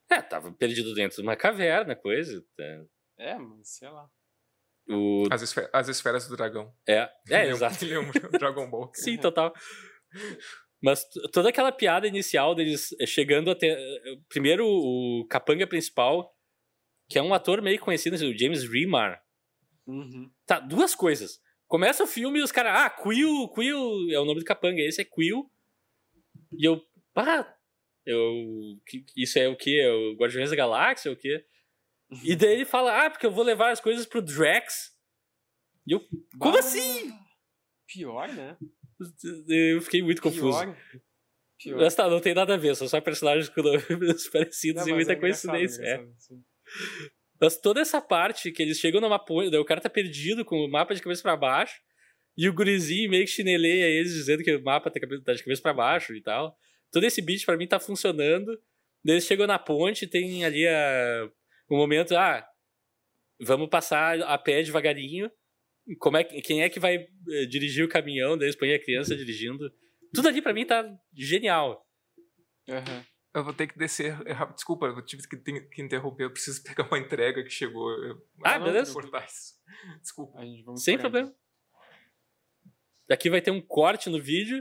É, tava perdido dentro de uma caverna, coisa. Tá. É, mas sei lá. O... As, esfer as esferas do dragão. É, é, exato. Dragon Ball. Sim, total. Mas toda aquela piada inicial deles chegando até. Primeiro, o capanga principal que é um ator meio conhecido, o James Remar. Uhum. Tá, duas coisas. Começa o filme e os caras, ah, Quill, Quill é o nome do capanga, esse é Quill. E eu, ah, eu, isso é o que? É o Guardiões da Galáxia, é o quê? E daí ele fala, ah, porque eu vou levar as coisas pro Drax. E eu, como bah, assim? Pior, né? Eu fiquei muito confuso. Pior. Pior. Mas tá, não tem nada a ver, são só personagens com nomes parecidos Não, e muita é coincidência. é. Mas toda essa parte que eles chegam numa ponte, o cara tá perdido com o mapa de cabeça pra baixo, e o gurizinho meio que chineleia eles dizendo que o mapa tá tá de cabeça pra baixo e tal. Todo esse beat pra mim tá funcionando. Eles chegam na ponte, tem ali a, o momento, ah, vamos passar a pé devagarinho. Como é, que- quem é que vai eh, dirigir o caminhão? Daí põem a criança dirigindo. Tudo ali pra mim tá genial. Aham. Eu vou ter que descer. rápido. Desculpa, eu tive que, que interromper. Eu preciso pegar uma entrega que chegou. Eu- Ah, não, beleza. vou cortar isso. Desculpa. A gente vamos Sem problema. Aqui vai ter um corte no vídeo.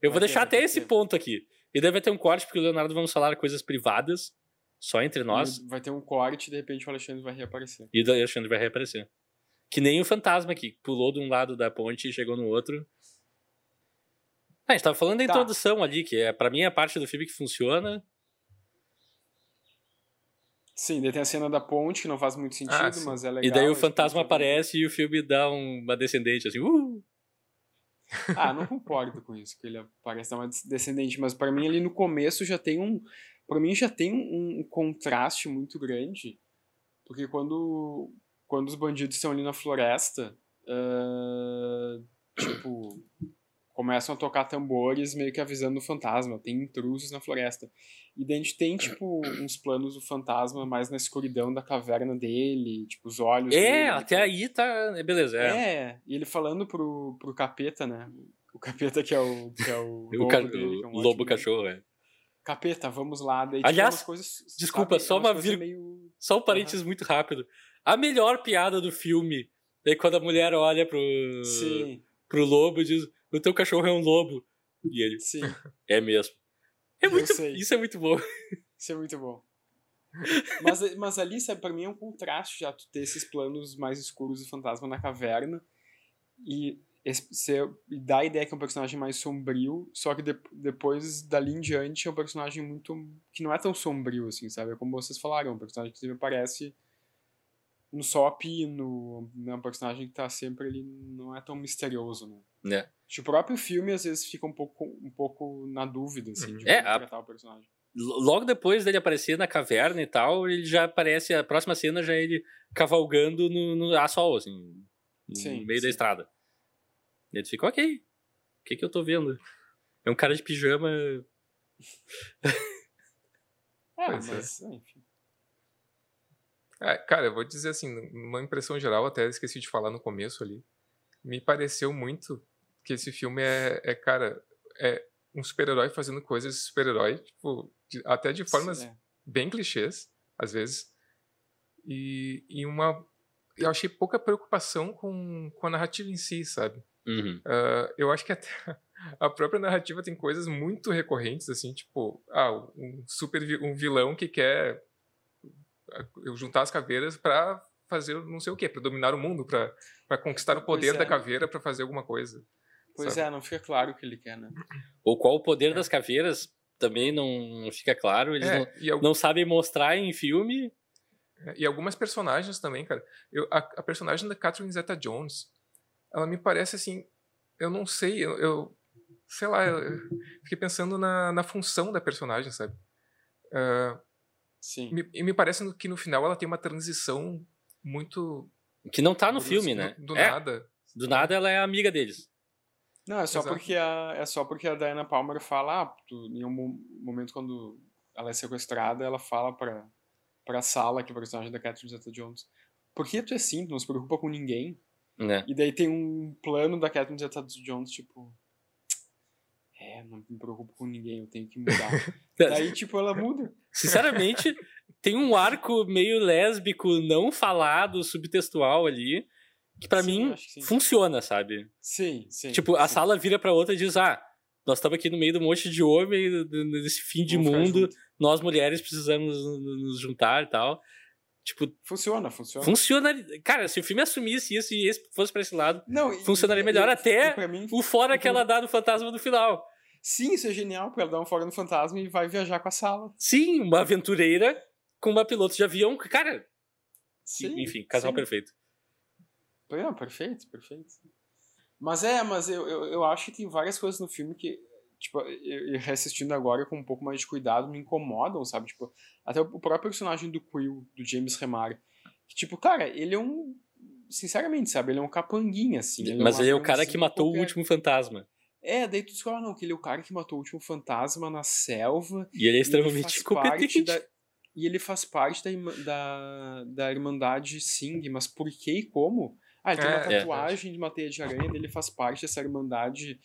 Eu vou Vai ter, deixar vai até ter. esse ponto aqui. E daí vai ter um corte, porque o Leonardo vamos falar coisas privadas, só entre nós. Vai ter um corte e de repente o Alexandre vai reaparecer. E o Alexandre vai reaparecer. Que nem o fantasma que pulou de um lado da ponte e chegou no outro. Ah, a gente tava falando da Tá. introdução ali, que é, pra mim é a parte do filme que funciona. Sim, daí tem a cena da ponte, que não faz muito sentido, Ah, mas é legal. e daí o tipo, fantasma todo- aparece e o filme dá um- uma descendente, assim, uh! Ah, não concordo com isso, que ele parece dar uma des- descendente, mas pra mim ali no começo já tem um. Pra mim já tem um, um contraste muito grande, porque quando, quando os bandidos estão ali na floresta, ah, tipo, começam a tocar tambores meio que avisando o fantasma, tem intrusos na floresta. E daí a gente tem, tipo, uns planos do fantasma mais na escuridão da caverna dele, tipo, os olhos dele. É, até aí tá. Beleza, é. É, e ele falando pro, pro capeta, né? O capeta que é o, que é o, O, lobo ca- dele, é o um lobo ótimo- cachorro, é. Capeta, vamos lá. Daí, Aliás, tipo, coisas, desculpa, sabe, só uma vir- meio... Só um parênteses muito rápido. A melhor piada do filme é quando a mulher olha pro, Sim, pro lobo e diz: O teu cachorro é um lobo. E ele, sim, é mesmo. É muito, isso é muito bom. isso é muito bom. Mas, mas ali, sabe, pra mim é um contraste já tu ter esses planos mais escuros do fantasma na caverna e esse- dar a ideia que é um personagem mais sombrio, só que de- depois, dali em diante, é um personagem muito. que não é tão sombrio, assim, sabe? É como vocês falaram, é um personagem que sempre aparece no só pino, é um personagem que tá sempre ali, não é tão misterioso, né? Né? O próprio filme, às vezes, fica um pouco, um pouco na dúvida, assim, de É, a- o personagem. Logo depois dele aparecer na caverna e tal, ele já aparece. A próxima cena já é ele cavalgando no, no a sol, assim, no Sim, meio da sim. estrada. E ele fica, ok. O que, que eu tô vendo? É um cara de pijama. É, é. mas, enfim. É, cara, eu vou dizer assim, uma impressão geral, até esqueci de falar no começo ali. Me pareceu muito que esse filme é, é cara, é um super-herói fazendo coisas de super-herói, tipo, de- até de formas Sim, é. bem clichês, às vezes. E, e uma. Eu achei pouca preocupação com, com a narrativa em si, sabe? Uhum. Ah, eu acho que até a própria narrativa tem coisas muito recorrentes, assim, tipo, ah, um super vi- um vilão que quer ah, juntar as caveiras pra fazer não sei o quê, pra dominar o mundo, pra pra conquistar o poder é. da caveira pra fazer alguma coisa. Pois sabe? é, não fica claro o que ele quer, né? Ou qual o poder das caveiras também não fica claro. Eles É, não, e, al- não sabem mostrar em filme. e algumas personagens também, cara. Eu, a, a personagem da Catherine Zeta-Jones, ela me parece assim, eu não sei, eu, eu- sei lá, eu, eu fiquei pensando na, na função da personagem, sabe? Ah, Sim. Me- e me parece que no final ela tem uma transição muito. Que não tá no brusca, filme, né? Do, do É, nada. Do nada ela é amiga deles. Não, é só Exato. porque a é só porque a Diana Palmer fala, ah, tu, em um mo- momento quando ela é sequestrada, ela fala pra para sala que é o personagem da Catherine Zeta-Jones. Por que tu é assim? Tu não se preocupa com ninguém? Né? E daí tem um plano da Catherine Zeta-Jones tipo é, não me preocupo com ninguém, eu tenho que mudar. daí tipo ela muda. Sinceramente, tem um arco meio lésbico não falado, subtextual ali, que Sim, mim funciona, sabe? Sim, sim. Tipo, a sim. sala vira pra outra e diz: Ah, nós estamos aqui no meio de um monte de homem, nesse fim de Vamos mundo, nós mulheres precisamos nos juntar e tal. Tipo, Funciona, funciona. funciona. Cara, se o filme assumisse isso e fosse pra esse lado, Não, funcionaria e- melhor e- até e mim, o fora que ela dá no fantasma no final. Sim, isso é genial, porque ela dá um fora no fantasma e vai viajar com a sala. Sim, uma aventureira com uma piloto de avião. Cara, Sim, enfim, casal sim. perfeito. Não, perfeito, perfeito. Mas é, mas eu, eu, eu acho que tem várias coisas no filme que, tipo, e reassistindo agora com um pouco mais de cuidado, me incomodam, sabe? Tipo, até o próprio personagem do Quill, do James Remar, que, tipo, cara, ele é um. Sinceramente, sabe? Ele é um capanguinha, assim. Ele Mas é ele é o cara que matou qualquer... o último fantasma. É, daí tu descobre, ah, não, que ele é o cara que matou o último fantasma na selva. E ele é extremamente incompetente. Da, e ele faz parte da, da, da Irmandade Sing, mas por que e como? Ah, ele tem uma é, é, tatuagem é. de uma teia de aranha, ele faz parte dessa Irmandade.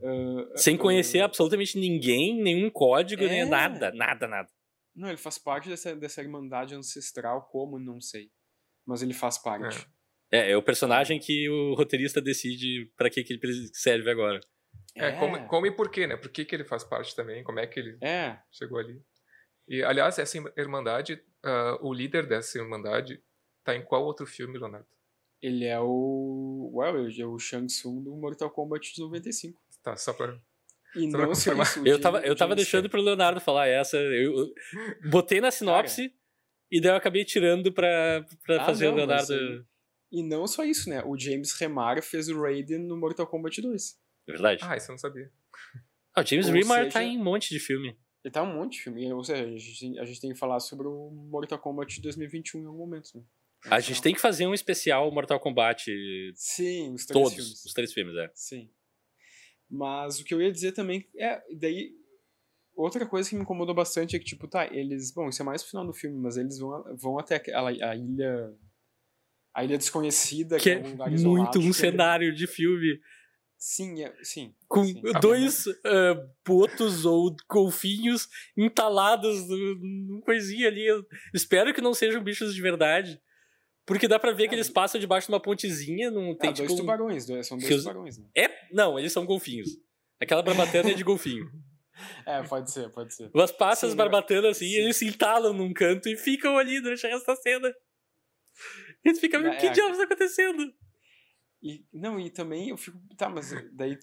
Uh, Sem conhecer uh, absolutamente ninguém, nenhum código, é. nem nada, nada, nada. Não, ele faz parte dessa, dessa Irmandade ancestral, como? Não sei. Mas ele faz parte. É, é o personagem que o roteirista decide para que, que ele serve agora. É, é. Como, como, e por quê, né? Por que, que ele faz parte também? Como é que ele é. chegou ali? E, aliás, essa irmandade, uh, o líder dessa irmandade, tá em qual outro filme, Leonardo? Ele é o. Well, é o Shang Tsung do Mortal Kombat de 95. Tá, só pra. E só não só isso. Eu tava, eu tava deixando pro Leonardo falar essa. Eu, eu botei na sinopse Cara. e daí eu acabei tirando pra, pra ah, fazer não, o Leonardo. E não só isso, né? O James Remar fez o Raiden no Mortal Kombat 2. É verdade. Ah, isso eu não sabia. Ah, o James Remar tá seja, tá em um monte de filme. Ele tá em um monte de filme. Ou seja, a gente, a gente tem que falar sobre o Mortal Kombat 2021 em algum momento, né? Então, a gente tem que fazer um especial Mortal Kombat. Sim, os três todos, filmes. Os três filmes, é. Sim. Mas o que eu ia dizer também é. Daí. Outra coisa que me incomodou bastante é que, tipo, tá, eles. Bom, isso é mais no final do filme, mas eles vão, vão até aquela, a ilha. A ilha desconhecida, que, que é, é um lugar Muito um cenário de filme. Sim, é, sim. Com sim. dois uh, botos ou golfinhos entalados num coisinha ali. Eu espero que não sejam bichos de verdade. Porque dá pra ver é, que eles passam debaixo de uma pontezinha, não tem ah, tipo... dois tubarões, são dois tubarões, né? É? Não, eles são golfinhos. Aquela barbatana é de golfinho. É, pode ser, pode ser. Mas passam as barbatanas assim, sim. eles se entalam num canto e ficam ali durante o resto da cena. E tu fica, o que é, diabos tá acontecendo? E, não, e também eu fico, tá, mas daí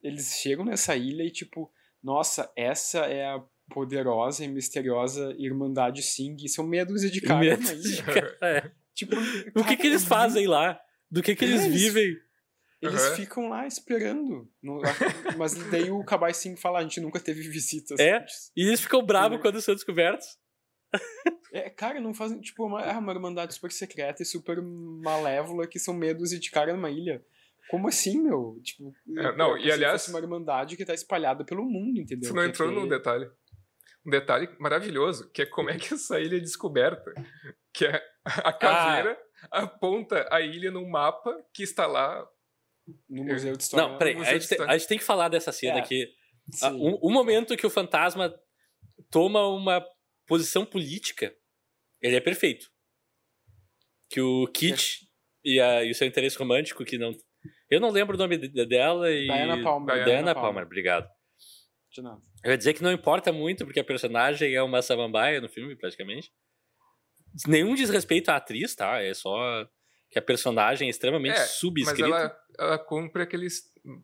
eles chegam nessa ilha e tipo, nossa, essa é a poderosa e misteriosa Irmandade Sing, e são meia dúzia de caras na ilha. É. Tipo, o que que eles fazem lá? Do que que eles, eles vivem? Eles uhum. ficam lá esperando. No, mas daí o Kabai Singh fala, a gente nunca teve visitas. É, antes. e eles ficam bravos é. quando são descobertos. É, cara, não fazem, tipo, uma, é uma irmandade super secreta e super malévola que são medos e de cara numa ilha. Como assim, meu? Tipo, é, não, e aliás. uma irmandade que tá espalhada pelo mundo, entendeu? Você não entrou no detalhe. Um detalhe maravilhoso, que é como é que essa ilha é descoberta. Que é a caveira ah. aponta a ilha num mapa que está lá. No Museu de História. Não, peraí, a gente, tem, a gente, tem, que falar dessa cena é. aqui. O, o momento que o fantasma toma uma posição política, ele é perfeito. Que o Kit é. e, a, e o seu interesse romântico, que não. Eu não lembro o nome dela e. Diana Palmer. Diana, Diana Palmer. Palmer, obrigado. De nada. Eu ia dizer que não importa muito, porque a personagem é uma samambaia no filme, praticamente. Nenhum desrespeito à atriz, tá? É só que a personagem é extremamente é, subscrita. Mas ela, ela cumpre aquele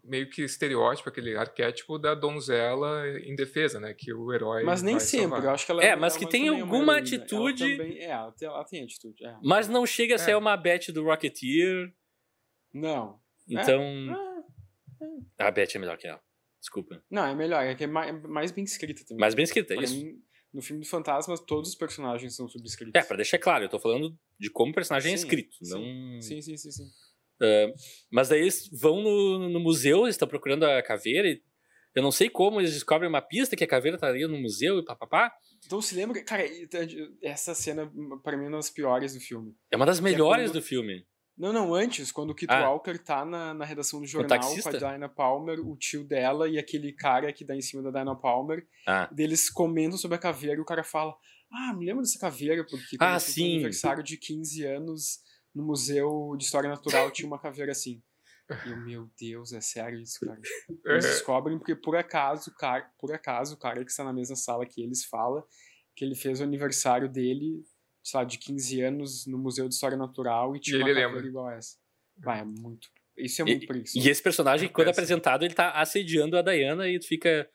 meio que estereótipo, aquele arquétipo da donzela indefesa, né? Que o herói. Mas nem sempre, salvar. eu acho que ela é. mas que tem alguma atitude. Ela também, é, ela tem, ela tem atitude. É. Mas não chega a ser é. uma Beth do Rocketeer. Não. Então. É, é, a Beth é melhor que ela. Desculpa. Não, é melhor, é que é mais, mais bem escrita também. Mais bem escrita, é isso. Mim, no filme do Fantasma, todos os personagens são subscritos. É, pra deixar claro, eu tô falando de como o personagem é sim, é escrito, sim. não... Sim, sim, sim, sim. Uh, mas daí eles vão no, no museu, eles estão procurando a caveira e eu não sei como eles descobrem uma pista que a caveira tá ali no museu e papapá. Então se lembra, cara, essa cena para mim é uma das piores do filme. É uma das melhores é quando... do filme. Não, não, antes, quando o Kit ah. Walker tá na, na redação do jornal com a Dinah Palmer, o tio dela e aquele cara que dá em cima da Dinah Palmer, ah. deles comentam sobre a caveira e o cara fala: Ah, me lembra dessa caveira, porque ah, sim. aniversário de 15 anos no Museu de História Natural tinha uma caveira assim. E eu, meu Deus, é sério isso, cara. Eles descobrem porque por acaso, cara, por acaso, o cara que está na mesma sala que eles fala que ele fez o aniversário dele sei lá, de 15 anos no Museu de História Natural e tinha e uma caveira igual essa. Vai, é muito. Isso é muito e, preguiçoso. E esse personagem, quando é apresentado, ele tá assediando a Diana e tu fica.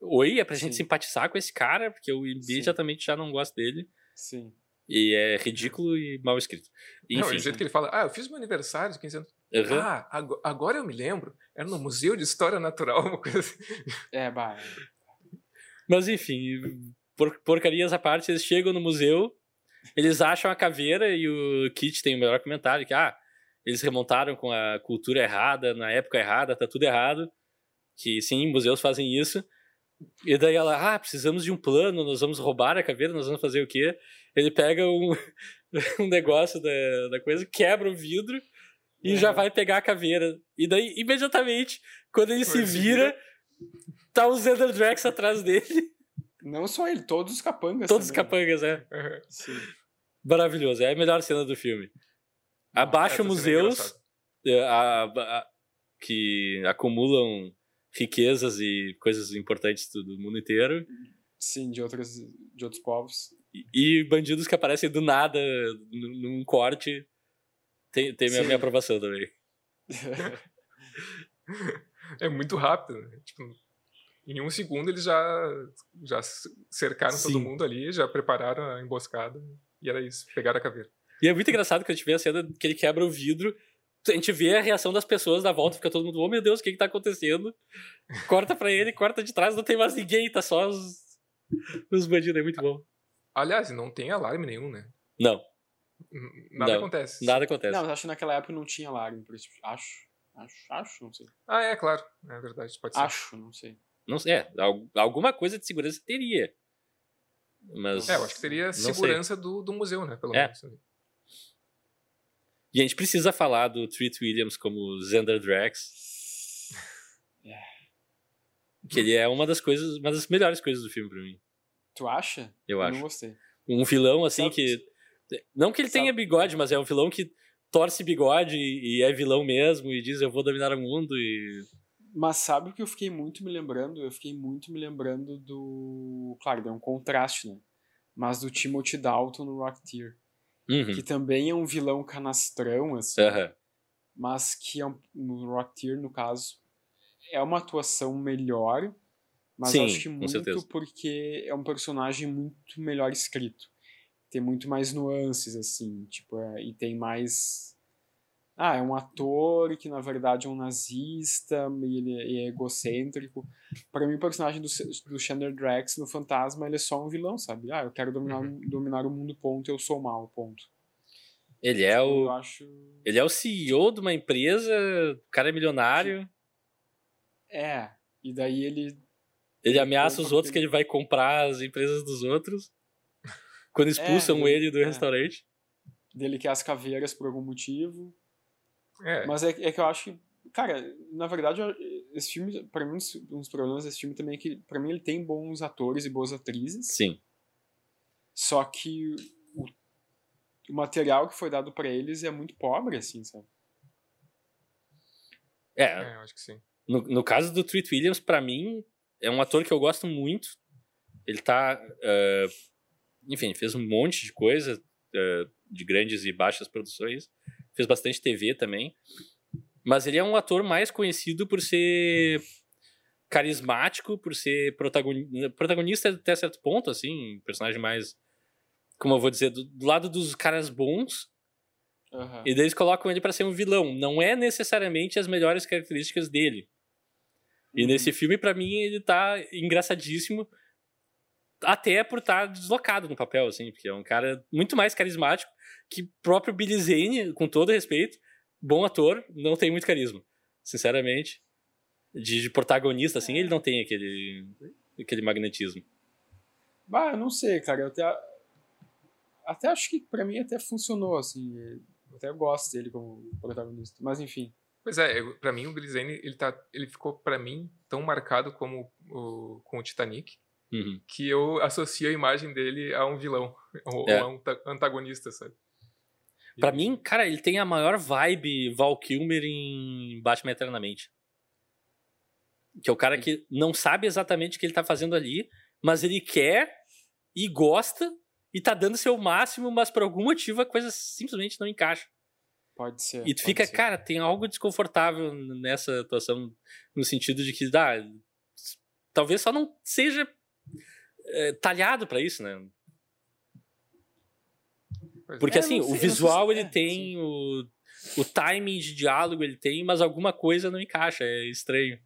Oi, é pra gente Sim. simpatizar com esse cara, porque eu imediatamente Sim. já não gosto dele. Sim. E é ridículo e mal escrito. Enfim. Não, o jeito que ele fala, ah, eu fiz meu aniversário de 15 anos. Uhum. Ah, ag- agora eu me lembro. Era no Museu de História Natural, uma coisa assim. É, bah. Mas enfim, por- porcarias à parte, eles chegam no museu, eles acham a caveira e o Kit tem o melhor comentário, que ah, eles remontaram com a cultura errada, na época errada, tá tudo errado. Que sim, museus fazem isso. E daí ela, ah, precisamos de um plano, nós vamos roubar a caveira, nós vamos fazer o quê? Ele pega um, um negócio da, da coisa, quebra o vidro e É. já vai pegar a caveira. E daí, imediatamente, quando ele ele se vira, tá o Xander Drax atrás dele. Não só ele, todos os capangas. Todos os também. capangas, é. Sim. Maravilhoso. É a melhor cena do filme. Abaixa é museus é, a- a- que acumulam riquezas e coisas importantes do do mundo inteiro. Sim, de, outras, de outros povos. E, e bandidos que aparecem do nada num corte. Tem, tem minha, minha aprovação também. É muito rápido, né? Tipo, em um segundo eles já, já cercaram todo Sim. mundo ali, já prepararam a emboscada. E era isso, pegaram a caveira. E é muito engraçado que a gente vê a cena que ele quebra o vidro. A gente vê a reação das pessoas da volta, fica todo mundo, oh meu Deus, o que que tá acontecendo? Corta pra ele, corta de trás, não tem mais ninguém, tá só os, os bandidos, é muito bom. Aliás, não tem alarme nenhum, né? Não, Nada Não, acontece. nada acontece. Não, mas acho que naquela época não tinha alarme. por isso- Acho. Acho, acho, não sei. Ah, é, claro. É verdade, pode ser. Acho, não sei. Não sei, é, al- alguma coisa de segurança teria. Mas. É, eu acho que teria segurança do, do museu, né? Pelo É. menos. E a gente precisa falar do Treat Williams como Xander Drax. É. Que ele é uma das coisas, uma das melhores coisas do filme pra mim. Tu acha? Eu Não acho. gostei. Um vilão assim Sabe- que. Não que ele Sabe- tenha bigode, mas é um vilão que torce bigode e, e é vilão mesmo e diz eu vou dominar o mundo e. Mas sabe o que eu fiquei muito me lembrando? Eu fiquei muito me lembrando do. Claro, é um contraste, né? Mas do Timothy Dalton no Rocketeer. Uhum. Que também é um vilão canastrão, assim. Aham. Mas que é um- no Rocketeer, no caso, é uma atuação melhor. Mas Sim, acho que muito certeza. porque é um personagem muito melhor escrito. Tem muito mais nuances, assim. Tipo, é- e tem mais. Ah, é um ator que na verdade é um nazista e ele é- é egocêntrico. Pra mim, o personagem do, do Chandler Drax no Fantasma ele é só um vilão, sabe? Ah, eu quero dominar, Uhum. dominar o mundo, ponto, eu sou mal, ponto. Ele é o. acho. Ele é o CEO de uma empresa, o cara é milionário. É, e daí ele. Ele ameaça os outros que ele vai comprar as empresas dos outros. Quando expulsam É, ele do é. restaurante. dele quer as caveiras por algum motivo. É, Mas é, é que eu acho que. Cara, na verdade, esse filme, pra mim, um dos- problemas desse filme também é que, pra mim, ele tem bons atores e boas atrizes. Sim. Só que o, o material que foi dado pra eles é muito pobre, assim, sabe? É, é, eu acho que sim. no, no caso do Treat Williams, pra mim, é um ator que eu gosto muito. Ele tá. eh, enfim, fez um monte de coisa, eh, de grandes e baixas produções. Fez bastante TV também. Mas ele é um ator mais conhecido por ser carismático, por ser protagoni- protagonista até certo ponto, assim, personagem mais, como eu vou dizer, do, do lado dos caras bons, Aham. e daí eles colocam ele pra ser um vilão. Não é necessariamente as melhores características dele. E Uhum. nesse filme, pra mim, ele tá engraçadíssimo, até por estar deslocado no papel, assim, porque é um cara muito mais carismático que próprio Billy Zane, com todo respeito, bom ator, não tem muito carisma. Sinceramente, de, de protagonista, assim, ele não tem aquele, aquele magnetismo. Bah, não sei, cara. Eu até. Até acho que pra mim até funcionou, assim. Eu até gosto dele como protagonista. Mas enfim. Pois é, pra mim o Billy Zane, ele, tá, ele ficou pra mim tão marcado como o, com o Titanic, Uhum. que eu associo a imagem dele a um vilão, ou É. a um ta- antagonista, sabe? Pra mim, cara, ele tem a maior vibe Val Kilmer em Batman Eternamente. Que é o cara que não sabe exatamente o que ele tá fazendo ali, mas ele quer e gosta e tá dando seu máximo, mas por algum motivo a coisa simplesmente não encaixa. Pode ser. E tu fica, ser. cara, tem algo desconfortável nessa atuação, no sentido de que, dá, talvez só não seja é, talhado pra isso, né? É. Porque É, assim, sei, o visual ele é, tem, o, o timing de diálogo ele tem, mas alguma coisa não encaixa, é estranho.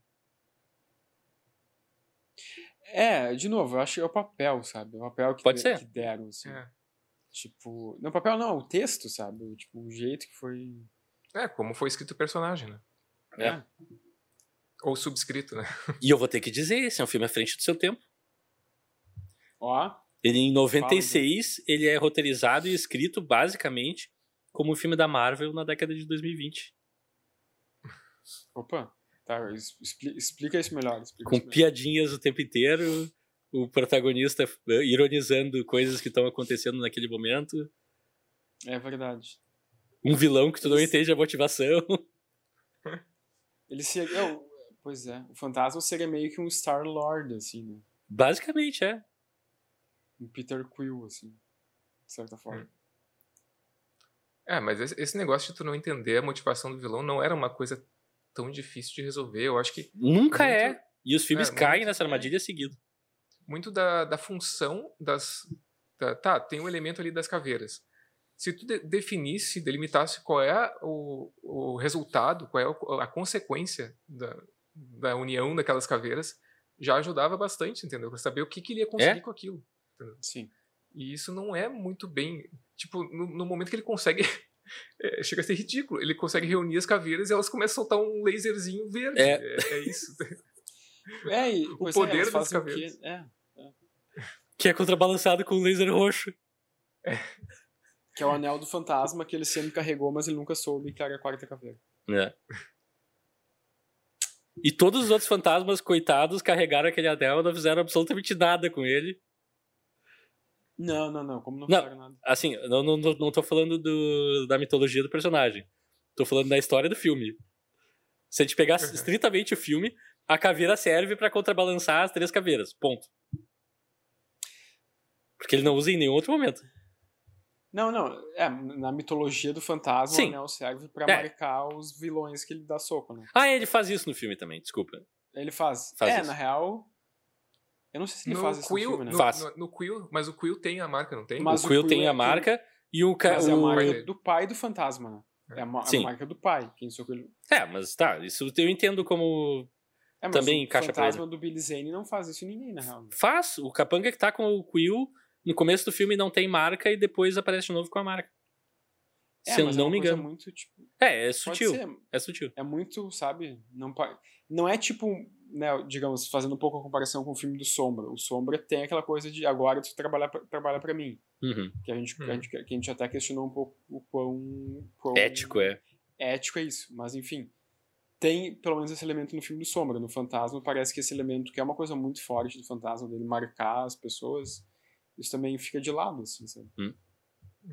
É, de novo, eu acho que é o papel, sabe? O papel que, Pode de- ser. que deram, assim. É. Tipo. Não, papel não, o texto, sabe? Tipo, o jeito que foi. É, como foi escrito o personagem, né? É. Ou subscrito, né? E eu vou ter que dizer, esse é um filme à frente do seu tempo. Ó, Ele em 96, ele é roteirizado e escrito basicamente como um filme da Marvel na década de 2020. opa. Tá, explica isso melhor. Explica Com isso melhor. piadinhas o tempo inteiro, o protagonista eh, ironizando coisas que estão acontecendo naquele momento, É verdade. um vilão que tu não entende a motivação. Ele seria. é, o- pois é, o fantasma seria meio que um Star Lord, assim, né? Basicamente, é. Um Peter Quill, assim. De certa forma. É, mas esse, esse negócio de tu não entender a motivação do vilão não era uma coisa tão difícil de resolver. Eu acho que Nunca Muito- é. E os filmes é, caem muito- nessa armadilha seguido. muito da, da função das. da- tá, tem um elemento ali das caveiras. Se tu de- definisse, delimitasse qual é o, o resultado, qual é o- a consequência da, da união daquelas caveiras, já ajudava bastante, entendeu? Pra saber o que, que ele ia conseguir É? com aquilo. Sim. E isso não é muito bem. Tipo, no, no momento que ele consegue. é, chega a ser ridículo. Ele consegue reunir as caveiras e elas começam a soltar um laserzinho verde. É. É, é isso. É, e, O poder é, elas das fazem o quê? caveiras. É. Que é contrabalançado com um laser roxo. Que é o anel do fantasma que ele sempre carregou, mas ele nunca soube que era a quarta caveira. É. E todos os outros fantasmas, coitados, carregaram aquele anel e não fizeram absolutamente nada com ele. Não, não, não. Como não, Não. nada. Assim, não, não, não tô falando do, da mitologia do personagem. Tô falando da história do filme. Se a gente pegar Uhum. estritamente o filme, a caveira serve pra contrabalançar as três caveiras. Ponto. Porque ele não usa em nenhum outro momento. Não, não. É, na mitologia do fantasma, Sim. o anel serve pra É. marcar os vilões que ele dá soco, né? Ah, ele faz isso no filme também, desculpa. Ele faz. Faz é, isso. na real. Eu não sei se ele No faz isso Quill, no filme, né? no, Faz. no- no Quill, mas o Quill tem a marca, não tem? Mas o o Quill Quill tem é a que- marca e o... Mas é a o- marca do pai do fantasma, né? É a, ma- a Sim. marca do pai. Quem sou ele. É, mas tá, isso eu entendo como... É, mas Também o encaixa pra fantasma do Billy Zane não faz isso em ninguém, na real. Faz. O capanga que tá com o Quill, no começo do filme não tem marca e depois aparece de novo com a marca. É, Se eu mas é não uma me engano. Muito, tipo, É, é sutil. ser. É sutil. É muito, sabe? Não, não é tipo, né, digamos, fazendo um pouco a comparação com o filme do Sombra. O Sombra tem aquela coisa de agora tu trabalhar pra, trabalha para mim. Uhum. Que a gente, Hum. a gente, que a gente até questionou um pouco o quão, quão Ético, é. ético é isso. Mas enfim, tem pelo menos esse elemento no filme do Sombra. No Fantasma parece que esse elemento, que é uma coisa muito forte do Fantasma, dele marcar as pessoas, isso também fica de lado, assim, sabe? Hum.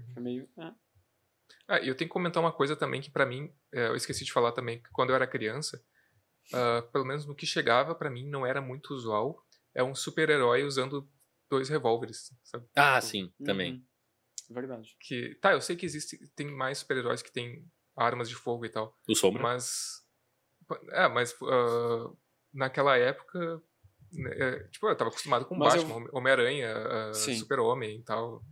Fica meio... é. Ah, e eu tenho que comentar uma coisa também que pra mim, é, eu esqueci de falar também, que quando eu era criança, ah, pelo menos no que chegava pra mim não era muito usual, é um super-herói usando dois revólveres, sabe? Ah, sim, também. Uhum. Verdade. Que, tá, eu sei que existe, tem mais super-heróis que têm armas de fogo e tal, O Sombra. mas é, mas ah, naquela época né, é, tipo, eu tava acostumado com Mas eu- Batman, Homem-Aranha, ah, Sim. Super-Homem e tal.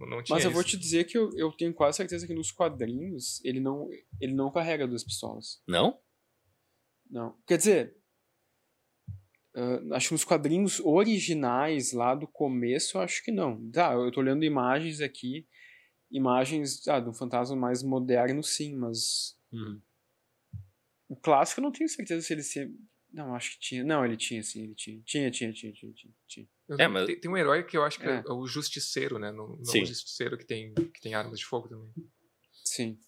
Não, tinha Mas eu vou isso. te dizer que eu, eu tenho quase certeza que nos quadrinhos ele não, ele não carrega duas pistolas. Não? Não. Quer dizer, ah, acho que nos quadrinhos originais lá do começo, eu acho que não. Tá, eu tô olhando imagens aqui, imagens ah, de um fantasma mais moderno, sim, mas Uhum. o clássico eu não tenho certeza se ele se. Não, acho que tinha. Não, ele tinha, sim, ele tinha. Tinha, tinha, tinha, tinha, tinha. É, mas- tem, tem um herói que eu acho que é, É. o Justiceiro, né? Não, não Sim. o Justiceiro que tem, que tem armas de fogo também. Sim.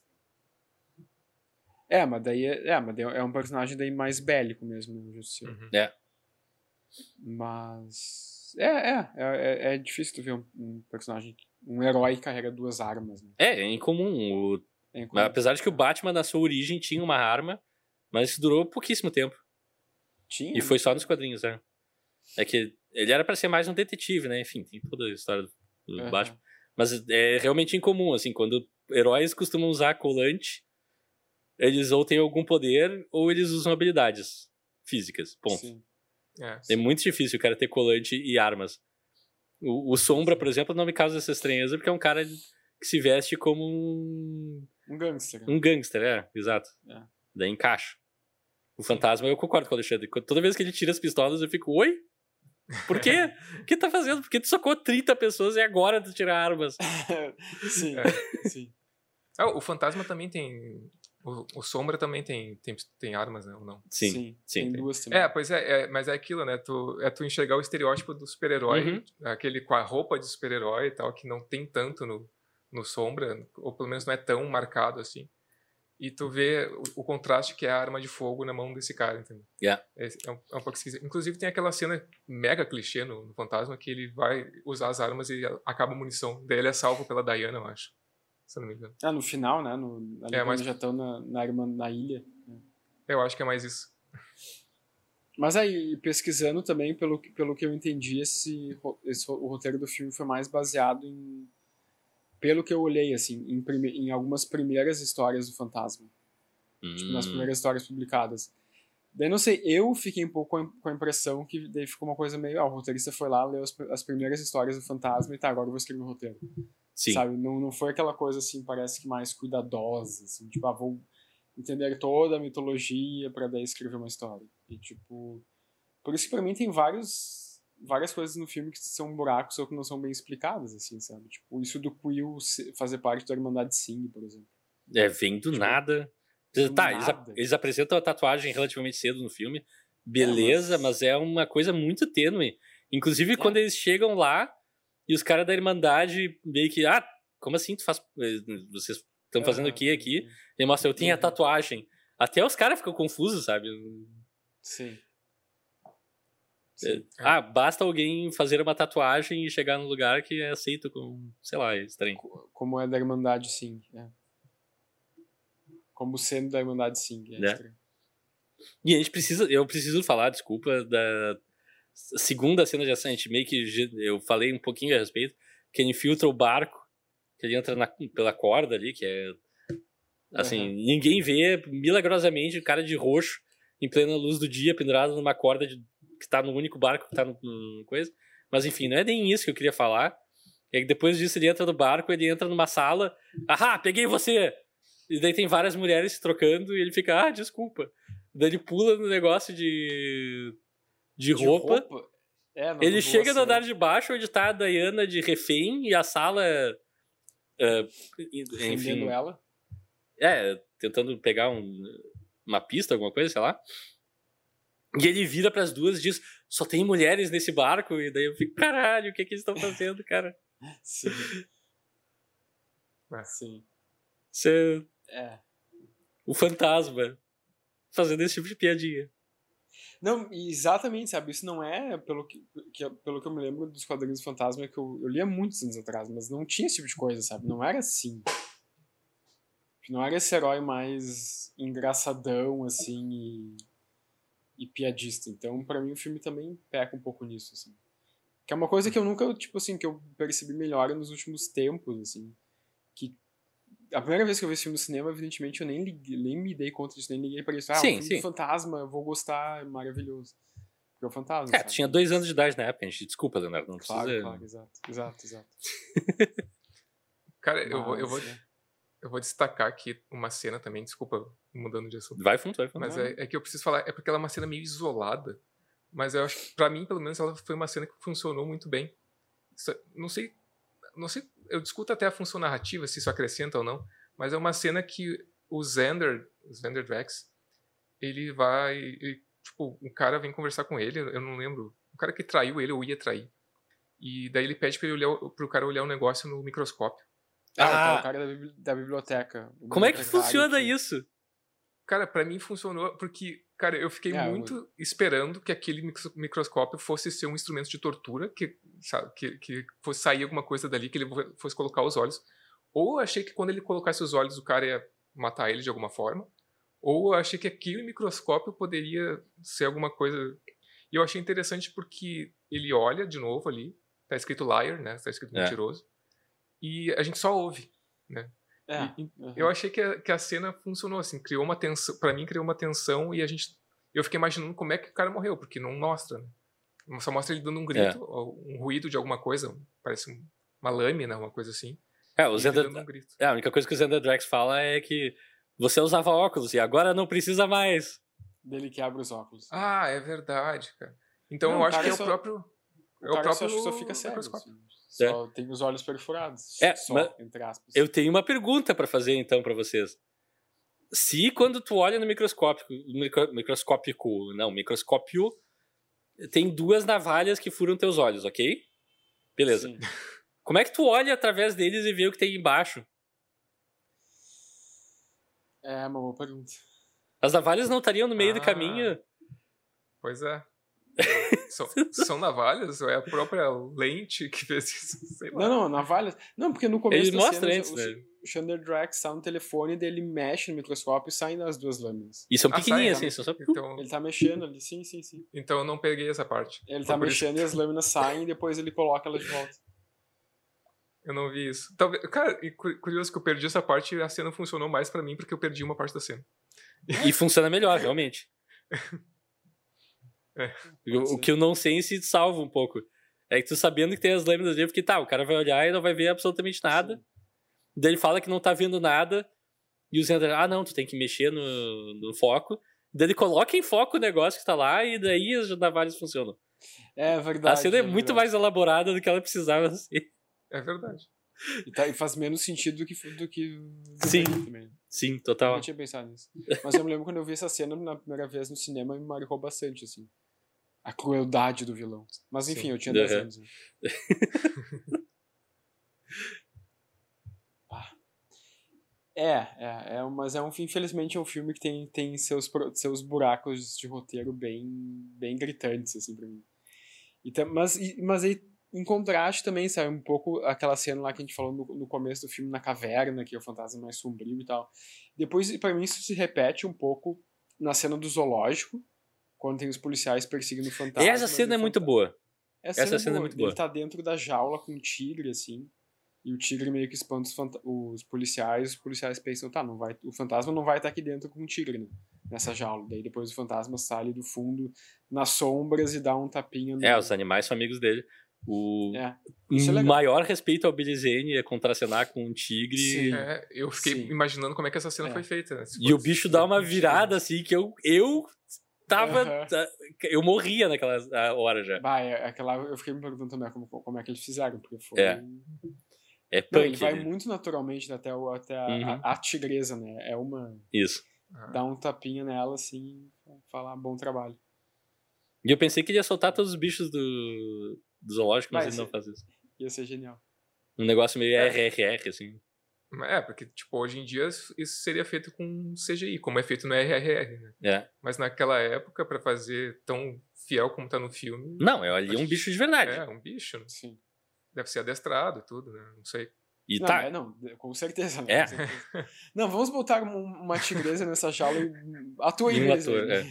É, mas daí é, é, mas daí é um personagem daí mais bélico mesmo, né, o Justiceiro. Uhum. É. Mas. É, é, é, é, é difícil tu ver um, um personagem, um herói que carrega duas armas. Né? É, é incomum. O- É incomum. apesar de que o Batman, na sua origem, tinha uma arma, mas isso durou pouquíssimo tempo. Tinha. E foi só nos quadrinhos, né? É que ele era pra ser mais um detetive, né? Enfim, tem toda a história do, do Aham. Batman. Mas é realmente incomum, assim, quando heróis costumam usar colante, eles ou têm algum poder ou eles usam habilidades físicas. Ponto. Sim. É. É muito difícil o cara ter colante e armas. O, o Sombra, por exemplo, não me causa essa estranheza porque é um cara que se veste como um. Um gangster. Um gangster, é, exato. É. Daí encaixa. O fantasma, eu concordo com o Alexandre. Toda vez que ele tira as pistolas, eu fico, oi? Por quê? O que tá fazendo? Porque tu socou 30 pessoas e agora tu tira armas. sim, é. sim. Ah, o fantasma também tem. O, o, Sombra também tem, tem, tem armas, né? Ou não? Sim, sim. sim tem, tem, duas também. É, pois é, é, mas é aquilo, né? Tu, é tu enxergar o estereótipo do super-herói, uhum. aquele com a roupa de super-herói e tal, que não tem tanto no, no Sombra, ou pelo menos não é tão marcado assim e tu vê o, o, contraste que é a arma de fogo na mão desse cara, entendeu? Yeah. É, é, um, é um pouco esquisito. Inclusive tem aquela cena mega clichê no, no, Fantasma que ele vai usar as armas e acaba a munição. Daí ele é salvo pela Diana, eu acho. Se eu não me engano. Ah, no final, né? No, ali é, mas... já estão na, na, na ilha. Né? Eu acho que é mais isso. Mas aí, pesquisando também, pelo, pelo que eu entendi, esse, esse, o roteiro do filme foi mais baseado em pelo que eu olhei, assim, em, prime em algumas primeiras histórias do Fantasma. Hum. Tipo, nas hum. primeiras histórias publicadas. Daí, não sei, eu fiquei um pouco com a impressão que daí ficou uma coisa meio, ah, o roteirista foi lá, leu as, as primeiras histórias do Fantasma e tá, agora eu vou escrever o roteiro. Sim. Sabe? Não, não foi aquela coisa, assim, parece que mais cuidadosa, assim, tipo, ah, vou entender toda a mitologia para daí escrever uma história. E, tipo, por isso que pra mim tem vários várias coisas no filme que são buracos ou que não são bem explicadas, assim, sabe? Tipo, isso do Quill fazer parte da Irmandade Sing, por exemplo. É, vem do tipo, nada. Do tá, nada. Eles, eles, apresentam a tatuagem relativamente cedo no filme. Beleza, é, mas... mas... é uma coisa muito tênue. Inclusive, é. quando eles chegam lá e os caras da Irmandade meio que, ah, como assim tu faz. Eh, vocês estão fazendo o que aqui? E mostra, eu tenho a uhum. tatuagem. Até os caras ficam confusos, sabe? Sim. Sim. Ah, basta alguém fazer uma tatuagem e chegar num lugar que é aceito como, sei lá, é estranho. Como é da Irmandade, sim. É. Como sendo da Irmandade, sim. É, é. E a gente precisa, eu preciso falar, desculpa, da segunda cena de ação, a gente meio que, eu falei um pouquinho a respeito, que ele infiltra o barco, que ele entra na, pela corda ali, que é, assim, uhum. ninguém vê, milagrosamente, o cara de roxo, em plena luz do dia, pendurado numa corda de que tá no único barco que tá no, no coisa. Mas enfim, não é nem isso que eu queria falar. É que depois disso ele entra no barco, ele entra numa sala. Ahá, peguei você! E daí tem várias mulheres se trocando e ele fica, ah, desculpa. Daí ele pula no negócio de. de, de roupa. roupa? É, ele chega no andar de baixo onde tá a Diana de refém e a sala. Uh, enfim. ela? É, tentando pegar um, uma pista, alguma coisa, sei lá. E ele vira para as duas e diz: só tem mulheres nesse barco. E daí eu fico: caralho, o que, é que eles estão fazendo, cara? Sim. Ah, sim. Você. É. O fantasma fazendo esse tipo de piadinha. Não, exatamente, sabe? Isso não é, pelo que, que, pelo que eu me lembro dos quadrinhos do Fantasma, que eu, eu lia muitos anos atrás, mas não tinha esse tipo de coisa, sabe? Não era assim. Não era esse herói mais engraçadão, assim, e e piadista. Então, para mim, o filme também peca um pouco nisso, assim. Que é uma coisa que eu nunca, tipo assim, que eu percebi melhor nos últimos tempos, assim. Que a primeira vez que eu vi esse filme no cinema, evidentemente, eu nem, liguei, nem me dei conta disso, nem liguei pra isso. Ah, sim, um filme sim. fantasma, eu vou gostar, é maravilhoso. Porque é o fantasma. É, sabe? tinha dois anos de idade na época, a gente. Desculpa, Leonardo, não claro, precisa... Claro, exato, exato, exato. Cara, eu vou... Eu vou... É. Eu vou destacar aqui uma cena também, desculpa, mudando de assunto. Vai fundo, vai fundo. Mas é, é, que eu preciso falar, é porque ela é uma cena meio isolada, mas eu acho que, pra mim, pelo menos, ela foi uma cena que funcionou muito bem. Não sei, não sei, eu discuto até a função narrativa, se isso acrescenta ou não, mas é uma cena que o Xander, o Xander Drax, ele vai, ele, tipo, um cara vem conversar com ele, eu não lembro, o cara que traiu ele ou ia trair. E daí ele pede para ele olhar, pro cara olhar o um negócio no microscópio. Ah, ah. o cara da, da biblioteca. Como é que funciona que... isso? Cara, para mim funcionou porque, cara, eu fiquei é, muito eu... esperando que aquele microscópio fosse ser um instrumento de tortura, que, sabe, que, que fosse sair alguma coisa dali, que ele fosse colocar os olhos. Ou achei que quando ele colocasse os olhos, o cara ia matar ele de alguma forma. Ou achei que aquele microscópio poderia ser alguma coisa. E eu achei interessante porque ele olha de novo ali, tá escrito liar, né? Tá escrito é. mentiroso e a gente só ouve, né? É, e, uhum. Eu achei que a, que a cena funcionou assim, criou uma tensão, para mim criou uma tensão e a gente eu fiquei imaginando como é que o cara morreu, porque não mostra, né? Só mostra ele dando um grito, é. um ruído de alguma coisa, parece uma lâmina, uma coisa assim. É, o Zenda... um é, a única coisa que o Zenda Drax fala é que você usava óculos e agora não precisa mais. Dele que abre os óculos. Ah, é verdade, cara. Então não, eu acho que é só... o próprio. O é o próprio só, só fica cego. Assim. Só é. tem os olhos perfurados. É, só, entre aspas. Eu tenho uma pergunta para fazer então para vocês. Se quando tu olha no microscópio, micro, microscópico, não, microscópio, tem duas navalhas que furam teus olhos, ok? Beleza. Sim. Como é que tu olha através deles e vê o que tem embaixo? É uma boa pergunta. As navalhas não estariam no meio ah, do caminho? Pois é. São, são, navalhas? Ou é a própria lente que fez isso? Não, não, navalhas. Não, porque no começo Ele mostra antes, né? O Chandler Drax está no telefone dele mexe no microscópio e saem as duas lâminas. E são ah, pequenininhas, assim, são só... Então... Ele tá mexendo ali, sim, sim, sim. Então eu não peguei essa parte. Ele tá mexendo isso. e as lâminas saem e depois ele coloca elas de volta. Eu não vi isso. Talvez, cara, curioso que eu perdi essa parte e a cena funcionou mais para mim porque eu perdi uma parte da cena. E funciona melhor, realmente. É, o, o que eu não sei se salva um pouco. É que tu sabendo que tem as lâminas dele, porque tá, o cara vai olhar e não vai ver absolutamente nada. Sim. Daí ele fala que não tá vendo nada. E o Zender, ah não, tu tem que mexer no, no foco. Daí ele coloca em foco o negócio que tá lá e daí as navalhas funcionam. É verdade. A cena é, é muito mais elaborada do que ela precisava ser. É verdade. E, tá, e faz menos sentido do que do que do sim também. sim total eu não tinha pensado nisso mas eu me lembro quando eu vi essa cena na primeira vez no cinema me marcou bastante assim a crueldade do vilão mas enfim sim. eu tinha 10 uhum. anos né? É, é, é, mas é um, infelizmente é um filme que tem, tem seus, seus buracos de roteiro bem, bem gritantes, assim, pra mim. E, mas, mas aí em contraste também, sabe, um pouco aquela cena lá que a gente falou no, no começo do filme na caverna, que é o fantasma mais sombrio e tal. Depois, para mim, isso se repete um pouco na cena do zoológico, quando tem os policiais perseguindo o fantasma. Essa cena é muito boa. Essa, Essa cena, é, é muito boa. Ele tá dentro da jaula com um tigre, assim, e o tigre meio que espanta os, os policiais, os policiais pensam, tá, não vai, o fantasma não vai estar tá aqui dentro com um tigre, né? Nessa jaula. Daí depois o fantasma sai do fundo, nas sombras, e dá um tapinha no... É, os animais são amigos dele. O é, é maior respeito ao Billy Zane é contracenar com um tigre. Sim. É, eu fiquei Sim. imaginando como é que essa cena é. foi feita. Né? E o bicho dá uma virada assim que eu, eu tava. Uhum. Eu morria naquela hora já. Bah, é, aquela, eu fiquei me perguntando também como, como é que eles fizeram, porque foi. É. É punk, Não, ele vai né? muito naturalmente até, o, até a, uhum. a, a, tigresa, né? É uma. Isso. Dá um tapinha nela assim, falar bom trabalho. E eu pensei que ele ia soltar todos os bichos do, do zoológico, mas, mas ele não faz isso. Ia ser genial. Um negócio meio é. RRR, assim. É, porque, tipo, hoje em dia isso seria feito com CGI, como é feito no RRR, né? É. Mas naquela época, para fazer tão fiel como tá no filme... Não, é ali um bicho de verdade. É, um bicho. Né? Sim. Deve ser adestrado e tudo, né? Não sei. E não, tá. É, não, com certeza. Né? É. certeza. não, vamos botar uma tigresa nessa jaula e atua em um ator, é.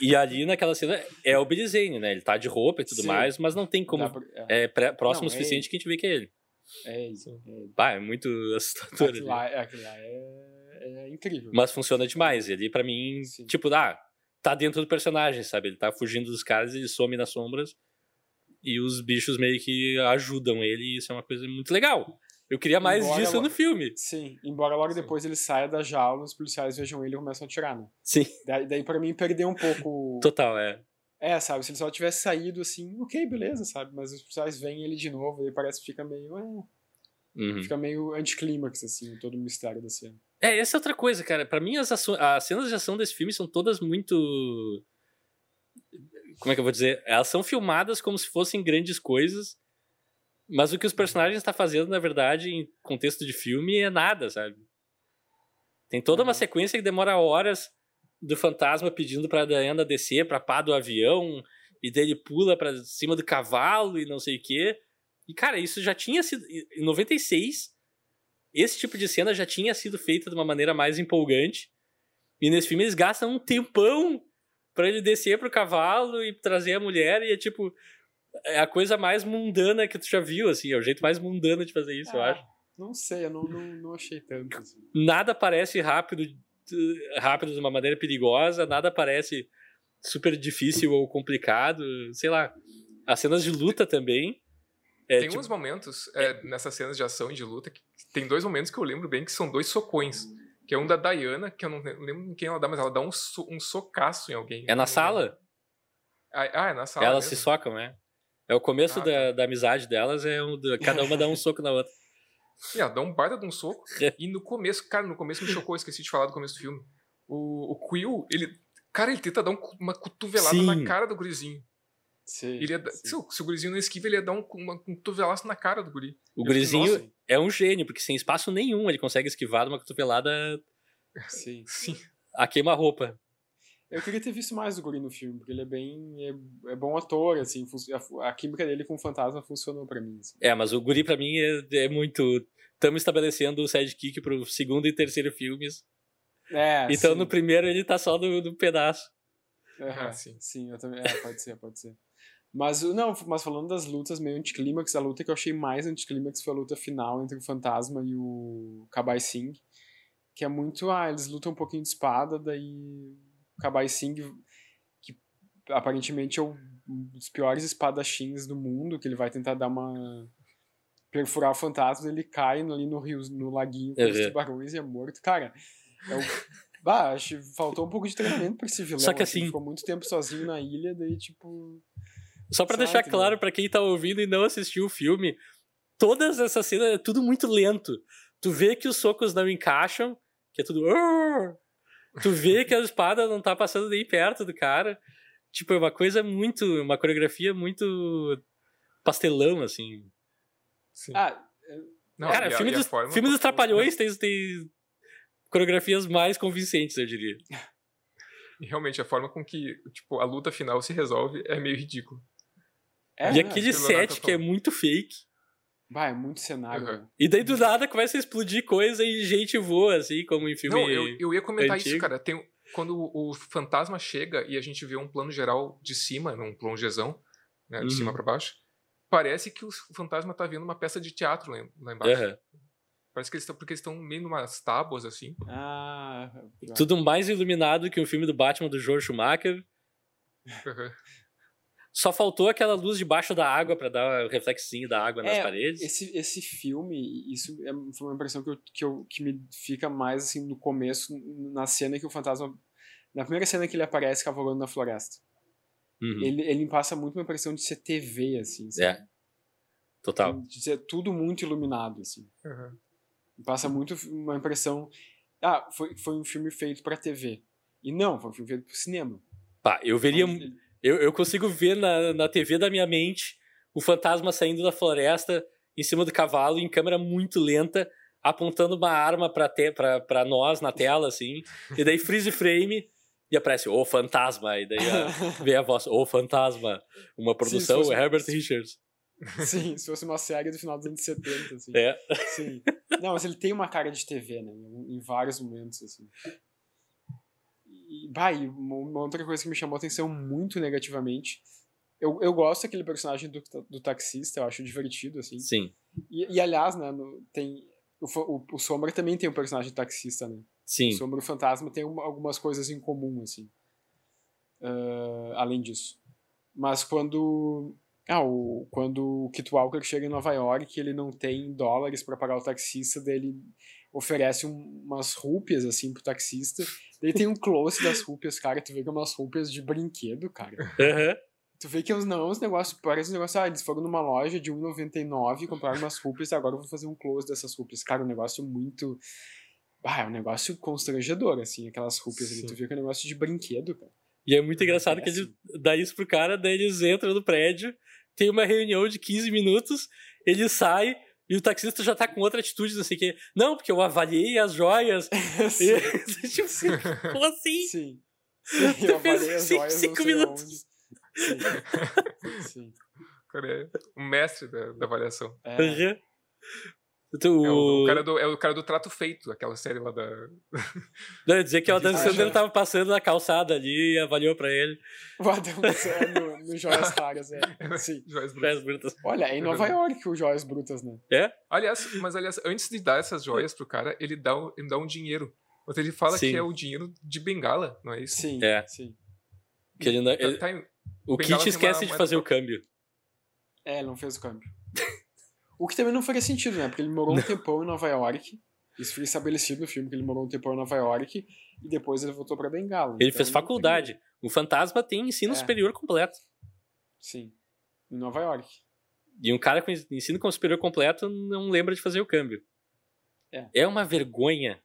E, e, ali naquela cena é o Billy Zane, né? Ele tá de roupa e tudo Sim. mais, mas não tem como. Pra, é. é próximo não, o suficiente é que a gente vê que é ele. É isso. É, bah, é muito assustador. Aquilo lá, aquilo lá é, é, incrível. Mas funciona demais. E ali, pra mim, Sim. tipo, ah, tá dentro do personagem, sabe? Ele tá fugindo dos caras e ele some nas sombras. E os bichos meio que ajudam ele, e isso é uma coisa muito legal. Eu queria mais embora disso no filme. Sim, embora logo Sim. depois ele saia da jaula, os policiais vejam ele e começam a atirar, né? Sim. Daí, daí pra mim perdeu um pouco. Total, é. É, sabe? Se ele só tivesse saído assim, ok, beleza, sabe? Mas os policiais veem ele de novo e parece que fica meio. É, uhum. Fica meio anticlímax, assim, todo o mistério da cena. É, essa é outra coisa, cara. Para mim, as, as cenas de ação desse filme são todas muito. Como é que eu vou dizer? Elas são filmadas como se fossem grandes coisas mas o que os personagens estão tá fazendo, na verdade, em contexto de filme, é nada, sabe? Tem toda uma uhum. sequência que demora horas do fantasma pedindo pra Diana descer pra pá do avião, e dele pula pra cima do cavalo e não sei o quê. E, cara, isso já tinha sido. Em 96, esse tipo de cena já tinha sido feita de uma maneira mais empolgante. E nesse filme eles gastam um tempão para ele descer pro cavalo e trazer a mulher, e é tipo é a coisa mais mundana que tu já viu, assim, é o jeito mais mundano de fazer isso, ah, eu acho. Não sei, eu não, não, não achei tanto. Assim. Nada parece rápido, rápido de uma maneira perigosa, nada parece super difícil ou complicado, sei lá. As cenas de luta também. É, tem tipo, uns momentos é, nessas cenas de ação e de luta que tem dois momentos que eu lembro bem que são dois socões. Que é um da Diana, que eu não lembro em quem ela dá, mas ela dá um, so, um socaço em alguém. É na sala? Ah, ah, é na sala. Elas mesmo. se socam, né? É o começo Ah, da, tá. da amizade delas, é um, cada uma dá um soco na outra. E ela dá um baita de um soco. e no começo, cara, no começo me chocou, esqueci de falar do começo do filme. O, o Quill, ele. Cara, ele tenta dar um- uma cotovelada Sim. na cara do gurizinho. Sim, Ele ia se, o, se o gurizinho não esquiva, ele ia dar um, uma, um cotovelaço na cara do guri. O Eu gurizinho "Nossa, é um gênio, porque sem espaço nenhum ele consegue esquivar de uma cotovelada Sim. Sim. a queima-roupa. Eu queria ter visto mais do Guri no filme, porque ele é bem. É, é bom ator, assim. A, a química dele com o fantasma funcionou pra mim. assim. É, mas o guri pra mim é, é muito... Estamos estabelecendo o sidekick pro segundo e terceiro filmes. É, então sim. no primeiro ele tá só no, no pedaço. Aham, Ah, sim. sim, eu também. É, pode ser, pode ser. Mas, o- não, mas falando das lutas meio anticlímax, a luta que eu achei mais anticlímax foi a luta final entre o Fantasma e o Kabai Singh. Que é muito. Ah, eles lutam um pouquinho de espada, daí o Kabai Singh, que aparentemente é um dos piores espadachins do mundo, que ele vai tentar dar uma. perfurar o fantasma, ele cai ali no rio, no laguinho com os tubarões e é morto. Cara, é o. Bah, acho que faltou um pouco de treinamento pra esse vilão. Só que assim- Ficou muito tempo sozinho na ilha, daí, tipo. Só pra Sabe, deixar né? claro pra quem tá ouvindo e não assistiu o filme, todas essas cenas é tudo muito lento. Tu vê que os socos não encaixam, que é tudo. Tu vê que a espada não tá passando nem perto do cara. Tipo, é uma coisa muito. Uma coreografia muito pastelão, assim. Sim. Ah, Não, cara, e filme e a dos, filme dos como- Trapalhões tem, tem coreografias mais convincentes, eu diria. E realmente, a forma com que tipo, a luta final se resolve é meio ridículo. é, e aquele set que é muito fake. Vai, é muito cenário. Uhum. E daí do nada começa a explodir coisa e gente voa, assim, como em filme. Não, eu, eu ia comentar isso, antigo. cara. Tem, quando o fantasma chega e a gente vê um plano geral de cima, num plongezão, né, de Uhum. cima pra baixo, parece que o fantasma tá vendo uma peça de teatro lá, lá embaixo. Aham. Parece que eles estão porque eles estão meio numas tábuas assim. Ah, Tudo mais iluminado que o filme do Batman do George Schumacher. Uhum. Só faltou aquela luz debaixo da água pra dar o reflexinho da água nas É, paredes. esse, esse filme, isso é, foi uma impressão que, eu, que, eu, que me fica mais assim no começo, na cena que o fantasma. Na primeira cena que ele aparece cavalgando na floresta. Uhum. Ele, ele me passa muito uma impressão de ser TV, assim. sabe? É. Total. De ser tudo muito iluminado, assim. Uhum. Me Passa muito uma impressão. Ah, foi, foi um filme feito pra TV. E não, foi um filme feito pro cinema. Pá, eu veria. Mas ele- Eu, eu consigo ver na, na TV da minha mente o fantasma saindo da floresta em cima do cavalo em câmera muito lenta, apontando uma arma pra, te, pra, pra nós na tela, assim. E daí freeze frame e aparece o fantasma. E daí a, vem a voz, o fantasma. Uma produção, fosse- Herbert Richards. Sim, se fosse uma série do final dos anos 70, assim. É. Sim. Não, mas ele tem uma cara de TV, né? Em vários momentos, assim. E, e uma outra coisa que me chamou a atenção muito negativamente. Eu, eu gosto daquele personagem do, do taxista, eu acho divertido, assim. Sim, E, e, aliás, né, no- tem. O, o, o Sombra também tem um personagem taxista, né? sim. O Sombra e o Fantasma tem uma- algumas coisas em comum, assim. Ah, além disso. Mas quando. Ah, o, quando o Kit Walker chega em Nova York, ele não tem dólares para pagar o taxista, daí ele oferece um- umas rúpias, assim, pro taxista. Daí tem um close das rúpias, cara, tu vê que é umas rúpias de brinquedo, cara. Aham. Tu vê que é uns, não, uns negócios, parece um negócio, ah, eles foram numa loja de R$1,99 e compraram umas rúpias, agora eu vou fazer um close dessas rúpias. Cara, um negócio muito... Ah, é um negócio constrangedor, assim, aquelas rúpias ali. Tu vê que é um negócio de brinquedo, cara. E é muito engraçado que Péssimo. ele dá isso pro cara, daí eles entram no prédio, tem uma reunião de 15 minutos, ele sai e o taxista já tá com outra atitude, não sei o quê. Não, porque eu avaliei as joias. sim, E, tipo, sim, como assim? sim. Sim, Tu eu fez avaliei as cinco- joias cinco minutos. Sim, sim. O cara é o mestre da, da avaliação. É, Uhum. Tu- É o, o cara do, é o cara do trato feito, aquela série lá da. Não, dizer que o Adam Sandler tava passando na calçada ali e avaliou pra ele. o Adam é no, no Joias Raras, é. Sim. Joias Brutas. Brutas. Olha, é em Nova York o Joias Brutas, né? Aliás, mas aliás, antes de dar essas joias pro cara, ele dá, um- ele dá um dinheiro. Mas ele fala Sim. que é o dinheiro de bengala, não é isso? Sim, É. sim. Que ele não, Tá- ele- tá em- o Bengala Kit esquece uma de fazer o câmbio. É, ele não fez o câmbio. O que também não faria sentido, né? Porque ele morou um tempão em Nova York. Isso foi estabelecido no filme, que ele morou um tempão em Nova York e depois ele voltou pra Bengala. Ele Então, fez faculdade. O fantasma tem ensino É. superior completo. Sim. Em Nova York. E um cara com ensino com superior completo não lembra de fazer o câmbio. É. uma vergonha.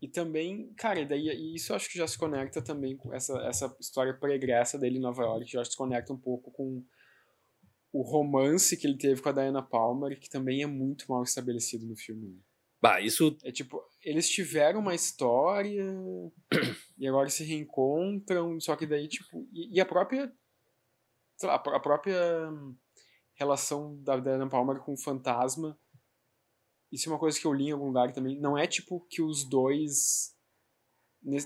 E também, cara, e daí e isso eu acho que já se conecta também com essa, essa história pregressa dele em Nova York, já se conecta um pouco com o romance que ele teve com a Diana Palmer, que também é muito mal estabelecido no filme. né? Bah, isso. É tipo, eles tiveram uma história e agora se reencontram, só que daí, tipo. E, e a própria. Sei lá, a pró- a própria relação da Diana Palmer com o fantasma. Isso é uma coisa que eu li em algum lugar também. Não é tipo que os dois.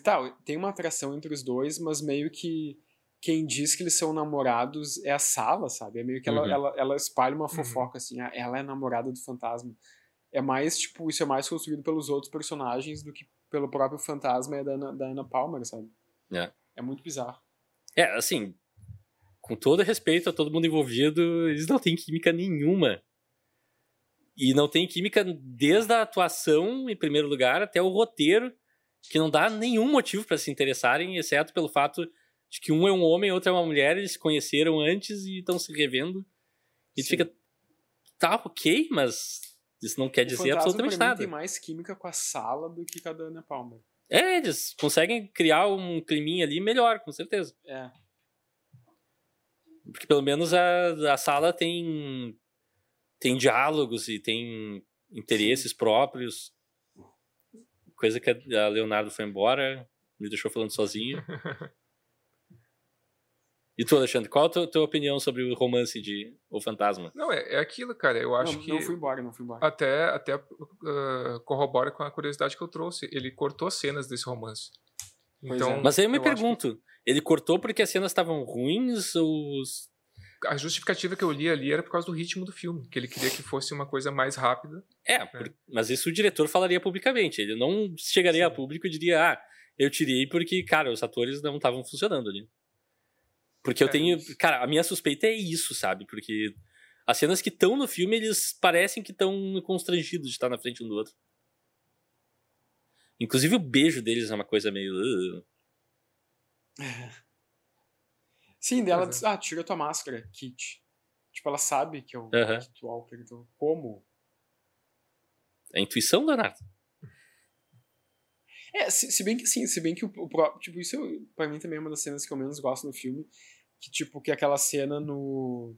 Tá, tem uma atração entre os dois, mas meio que quem diz que eles são namorados é a sala, sabe? É meio que ela, Uhum. ela, ela espalha uma fofoca, assim, ah, ela é namorada do fantasma é mais, tipo, isso é mais construído pelos outros personagens do que pelo próprio fantasma e da Ana, da Ana Palmer, sabe? É. É muito bizarro. É, assim. Com todo respeito a todo mundo envolvido, eles não têm química nenhuma. E não tem química desde a atuação, em primeiro lugar, até o roteiro, que não dá nenhum motivo para se interessarem, exceto pelo fato de que um é um homem e outro é uma mulher, eles se conheceram antes e estão se revendo. E tu Sim. fica. Tá, ok, mas isso não quer o dizer absolutamente nada. tem mais química com a sala do que com a da Ana Palmer. É, eles conseguem criar um climinha ali melhor, com certeza. É. Porque pelo menos a, a sala tem tem diálogos e tem interesses próprios. Coisa que a Leonardo foi embora, me deixou falando sozinho. E tu, Alexandre, qual a tua, tua opinião sobre o romance de O Fantasma? Não, é, é aquilo, cara. Eu acho não, que não fui embora, não fui embora. até, até ah, corrobora com a curiosidade que eu trouxe. Ele cortou cenas desse romance. Pois Então, é. Mas aí eu me eu pergunto, ele cortou porque as cenas estavam ruins ou... a justificativa que eu li ali era por causa do ritmo do filme, que ele queria que fosse uma coisa mais rápida. É, por- mas isso o diretor falaria publicamente. Ele não chegaria a público e diria, ah, eu tirei porque, cara, os atores não estavam funcionando ali. Porque eu É, tenho. Cara, a minha suspeita é isso, sabe? Porque as cenas que estão no filme, eles parecem que estão constrangidos de estar na frente um do outro. Inclusive o beijo deles é uma coisa meio. Sim, dela Pois diz, ah, tira tua máscara, Kit. Tipo, ela sabe que é o Aham. Kit Walker, então como? É a intuição, Leonardo. É, se, se bem que sim, se bem que o, o próprio. Tipo, isso eu- pra mim também é uma das cenas que eu menos gosto no filme. Que, tipo, que aquela cena no.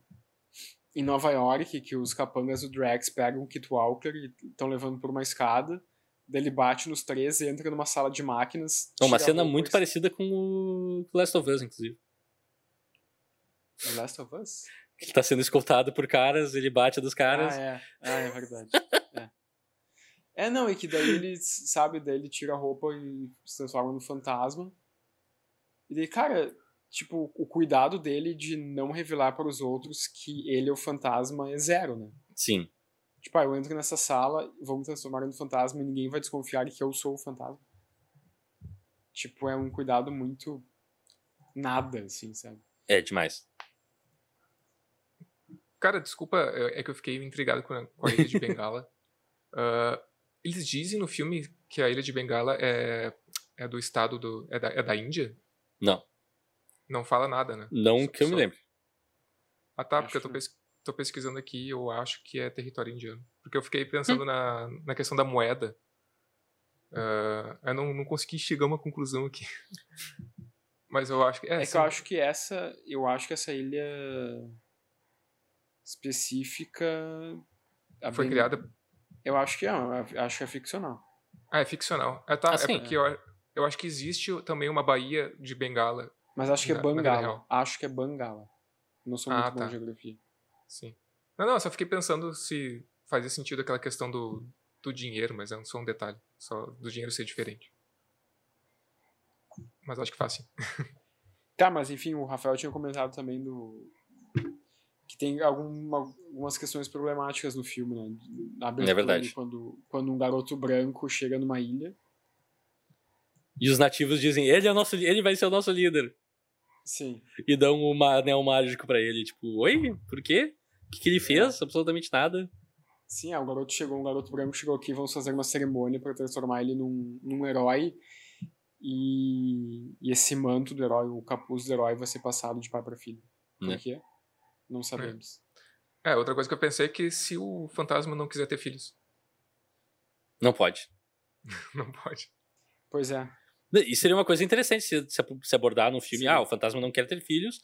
Em Nova York, que os capangas do Drax pegam o Kit Walker e estão levando por uma escada. Daí ele bate nos três, entra numa sala de máquinas. É uma cena muito e- parecida com o Last of Us, inclusive. The Last of Us? Ele tá sendo escoltado por caras, ele bate dos caras. Ah, é. Ah, é verdade. é. É, não, e que daí ele, sabe, daí ele tira a roupa e se transforma no fantasma. E daí, cara, tipo, o cuidado dele de não revelar para os outros que ele é o fantasma é zero, né? Sim. Tipo, ah, eu entro nessa sala, vou me transformar no fantasma e ninguém vai desconfiar que eu sou o fantasma. Tipo, é um cuidado muito nada, assim, sabe? É demais. Cara, desculpa, é é que eu fiquei intrigado com a, com a Ilha de Bengala. Ah, eles dizem no filme que a Ilha de Bengala é, é do estado do. É da, é da Índia? Não. Não fala nada, né? Não Só- que eu me lembre. Ah tá, Acho porque eu tô, pes- tô pesquisando aqui e eu acho que é território indiano. Porque eu fiquei pensando na, na questão da moeda. Ah, eu não, não consegui chegar a uma conclusão aqui. Mas eu acho que. É, É que sim. eu acho que essa. Eu acho que essa ilha específica. a Foi Ben- criada. Eu acho que é, eu acho que é ficcional. Ah, é ficcional. É, tá, Ah, é sim. porque eu, eu acho que existe também uma baía de Bengala. Mas acho que é vida Bangala. Acho que é Bangala. Não sou Ah, muito bom tá. em geografia. Sim. Não, não, só fiquei pensando se fazia sentido aquela questão do, do dinheiro, mas é só um detalhe. Só do dinheiro ser diferente. Mas acho que faz sim. Tá, mas enfim, o Rafael tinha comentado também do. Que tem alguma, algumas questões problemáticas no filme, né? Na abertura, É verdade. ali, Quando, quando um garoto branco chega numa ilha. E os nativos dizem, ele é o nosso, ele vai ser o nosso líder. Sim. E dão um anel mágico pra ele. Tipo, oi? Por quê? O que, que ele fez? Absolutamente nada. Sim, é, o garoto chegou, um garoto branco chegou aqui, vamos fazer uma cerimônia para transformar ele num, num herói. E, e, esse manto do herói, o capuz do herói, vai ser passado de pai para filho. Por Né. quê? Não sabemos. É, outra coisa que eu pensei é que se o fantasma não quiser ter filhos, Não pode. não pode. Pois é. E seria uma coisa interessante se, se- abordar no filme. Sim. Ah, o fantasma não quer ter filhos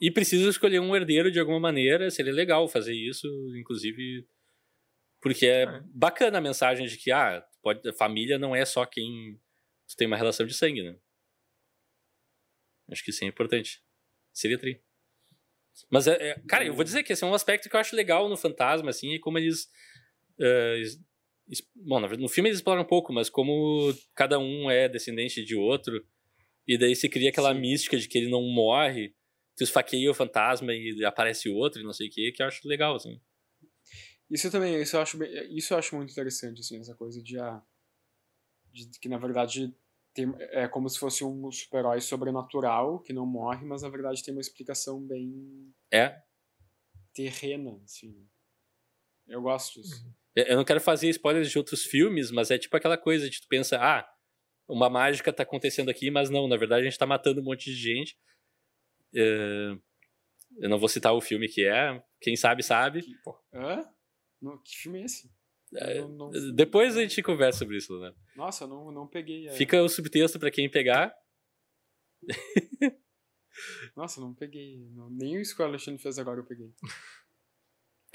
e precisa escolher um herdeiro de alguma maneira. Seria legal fazer isso, inclusive. Porque é, É. bacana a mensagem de que ah, pode, a família não é só quem tem uma relação de sangue, né? Acho que isso é importante. Seria tri. Mas, é, é- cara, eu vou dizer que esse é um aspecto que eu acho legal no Fantasma, assim, e como eles. es- es- bom, no filme eles exploram um pouco, mas como cada um é descendente de outro, e daí se cria aquela Sim. mística de que ele não morre, tu esfaqueia o fantasma e aparece outro e não sei o que, que eu acho legal, assim. Isso também, isso eu acho, bem- isso eu acho muito interessante, assim, essa coisa de, ah, de que na verdade tem, é como se fosse um super-herói sobrenatural que não morre, mas na verdade tem uma explicação bem É. terrena, assim. Eu gosto disso. Uhum. Eu não quero fazer spoilers de outros filmes, mas é tipo aquela coisa de tu pensa, ah, uma mágica tá acontecendo aqui, mas não, na verdade a gente tá matando um monte de gente. É, Eu não vou citar o filme que é, quem sabe, sabe. Que- Hã? No, que filme é esse? É, não- não- Depois a gente conversa sobre isso, né? Nossa, eu não, não peguei. Fica o subtexto pra quem pegar. Nossa, eu não peguei. Não, nem isso que o Alexandre fez agora eu peguei.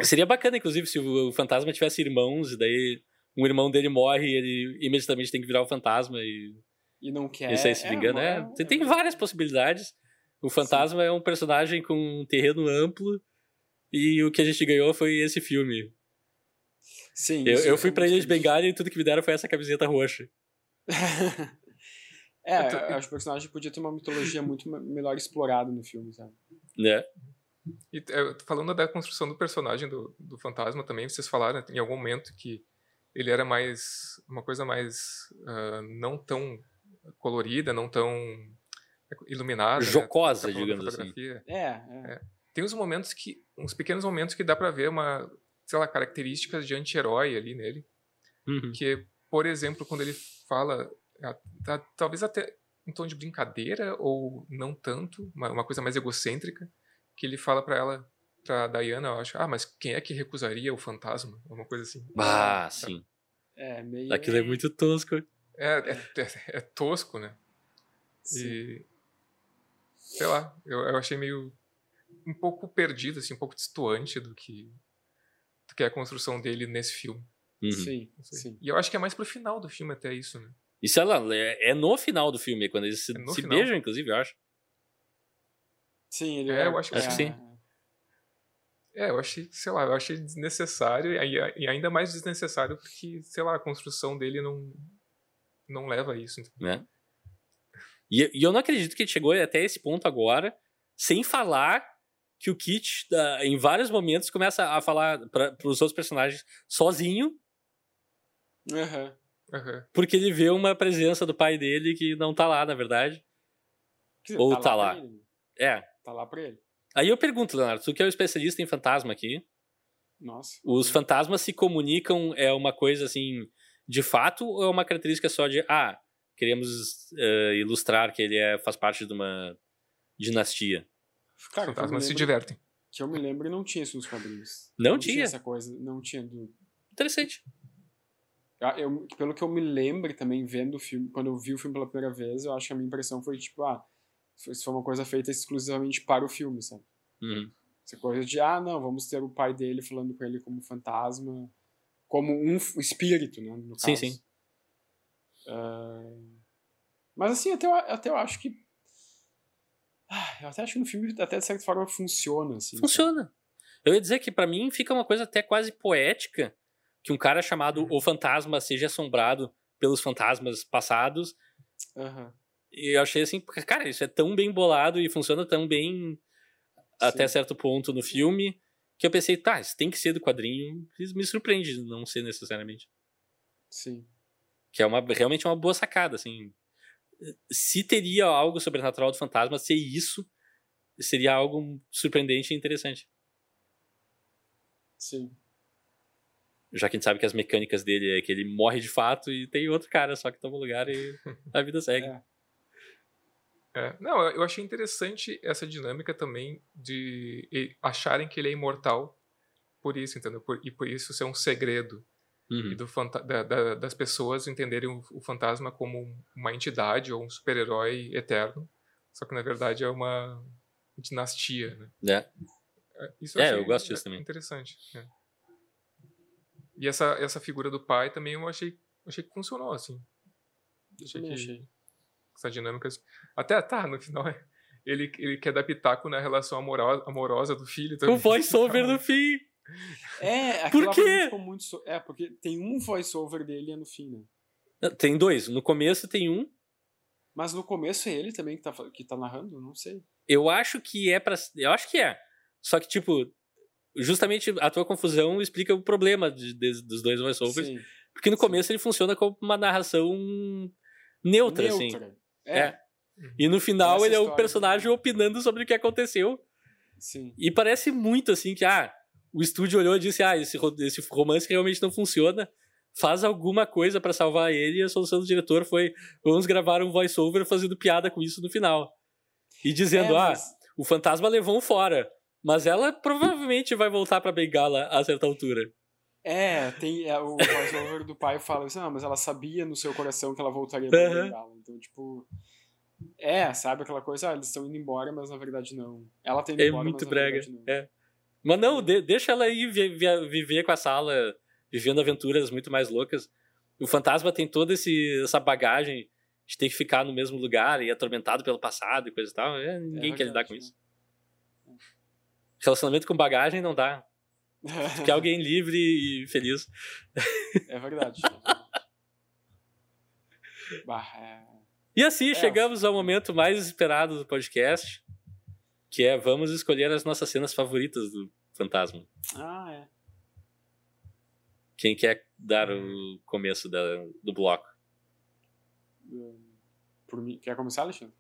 Seria bacana, inclusive, se o fantasma tivesse irmãos, e daí um irmão dele morre e ele imediatamente tem que virar o fantasma e E não quer. esse aí se vingando. É, uma- você tem várias possibilidades. O fantasma é um personagem com um terreno amplo e o que a gente ganhou foi esse filme. Sim. Eu, isso eu é fui pra Ilha de. Bengala e tudo que me deram foi essa camiseta roxa. é, Eu tô- acho que o personagem podia ter uma mitologia muito me- melhor explorada no filme, sabe? Né? E é, falando da construção do personagem do, do fantasma também, vocês falaram em algum momento que ele era mais. uma coisa mais. ah, não tão colorida, não tão iluminada. né? Jocosa, da digamos assim. fotografia. É, é. Tem uns momentos que. uns pequenos momentos que dá pra ver uma. sei lá, características de anti-herói ali nele. Uhum. Que, por exemplo, quando ele fala. talvez até em tom de brincadeira, ou não tanto, uma, uma coisa mais egocêntrica, que ele fala pra ela, pra Diana, eu acho, ah, mas quem é que recusaria o fantasma? Uma coisa assim. Ah, sim. É, meio. Aquilo é muito tosco. É, é, é- é tosco, né? Sim. E. Sei lá, eu, eu achei meio. um pouco perdido, assim, um pouco distoante do que. do que é a construção dele nesse filme. Uhum. Sim, sim. E eu acho que é mais pro final do filme até isso, né? Isso é, lá, é, é no final do filme, quando eles se, É se beijam, inclusive, eu acho. Sim, ele É, eu acho que Acho que sim. É, eu achei, sei lá, eu achei desnecessário e ai- ainda mais desnecessário porque, sei lá, a construção dele não não leva a isso. né? E, e eu não acredito que ele chegou até esse ponto agora, sem falar que o Kit, em vários momentos, começa a falar para os outros personagens sozinho, Aham. Aham. porque ele vê uma presença do pai dele que não tá lá, na verdade. Dizer, Ou tá lá. ele. É. Tá lá pra ele. Aí eu pergunto, Leonardo, tu que é o especialista em fantasma aqui, Nossa. os fantasmas se comunicam é uma coisa assim, de fato, ou é uma característica só de, ah, queremos eh, ilustrar que ele é, faz parte de uma dinastia? Os Cara, me fantasmas se divertem. Que eu me lembro não tinha isso nos quadrinhos. Não tinha? essa coisa, não tinha do, Interessante. Ah, eu, pelo que eu me lembro também, vendo o filme, quando eu vi o filme pela primeira vez, eu acho que a minha impressão foi tipo, ah, isso foi uma coisa feita exclusivamente para o filme, sabe? Uhum. Essa coisa de, ah, não, vamos ter o pai dele falando com ele como fantasma, como um espírito, né, no Sim, caso. sim. Ah, mas assim, até eu, até eu acho que... Ah, eu até acho que no filme, até de certa forma, funciona, assim. sabe? Funciona. Eu ia dizer que pra mim fica uma coisa até quase poética que um cara chamado O Fantasma seja assombrado pelos fantasmas passados. Aham. E eu achei assim, cara, isso é tão bem bolado e funciona tão bem até Sim. certo ponto no filme que eu pensei, tá, isso tem que ser do quadrinho. Isso me surpreende de não ser necessariamente. Sim. Que é uma, realmente uma boa sacada, assim. se teria algo sobrenatural do fantasma, ser isso seria algo surpreendente e interessante. Sim. Já que a gente sabe que as mecânicas dele é que ele morre de fato e tem outro cara só que toma lugar e a vida segue. É. É, não, eu achei interessante essa dinâmica também de acharem que ele é imortal por isso, entendeu? Por, e por isso ser um segredo. Uhum. E do da, da, das pessoas entenderem o, o, fantasma como uma entidade ou um super-herói eterno. Só que na verdade é uma dinastia, né? É. Isso eu é, eu gosto disso também. Interessante. É. E essa, essa figura do pai também eu achei, achei que funcionou, assim. Achei que, achei essa dinâmica. Até tá, no final ele, ele quer dar pitaco na relação amorosa, amorosa do filho também. O voice-over no fim. É, Por quê? Muito so... É, porque tem um voice-over dele no fim, né? Tem dois. No começo tem um. Mas no começo é ele também que tá, que tá narrando? Não sei. Eu acho que é para Eu acho que é. Só que, tipo, justamente a tua confusão explica o problema de, de, dos dois voice-overs. Porque no começo Sim. ele funciona como uma narração neutra, neutra. assim. É. é. E no final Essa ele é o personagem opinando sobre o que aconteceu. Sim. E parece muito assim que, ah, o estúdio olhou e disse, ah, esse, esse romance realmente não funciona, faz alguma coisa para salvar ele, e a solução do diretor foi, vamos gravar um voice-over fazendo piada com isso no final. E dizendo, é, ah, mas... ah, o fantasma levou um fora, mas ela provavelmente vai voltar pra Bengala a certa altura. É, tem é, o voice-over do pai fala assim, ah, mas ela sabia no seu coração que ela voltaria pra uhum. Bengala. Então, tipo. É, sabe aquela coisa, ah, eles estão indo embora, mas na verdade não. Ela tá indo é embora, muito mas brega. verdade. É. Mas não, de, deixa ela ir viver com a sala, vivendo aventuras muito mais loucas. O fantasma tem toda esse, essa bagagem de ter que ficar no mesmo lugar e atormentado pelo passado e coisa e tal. É, ninguém é quer lidar com isso. Né? Relacionamento com bagagem não dá. Que alguém livre e feliz. É verdade. bah, é... E assim é, chegamos ao momento mais esperado do podcast, que é vamos escolher as nossas cenas favoritas do Fantasma. Ah, é. Quem quer dar o começo da, do bloco? Por mim, quer começar, Alexandre?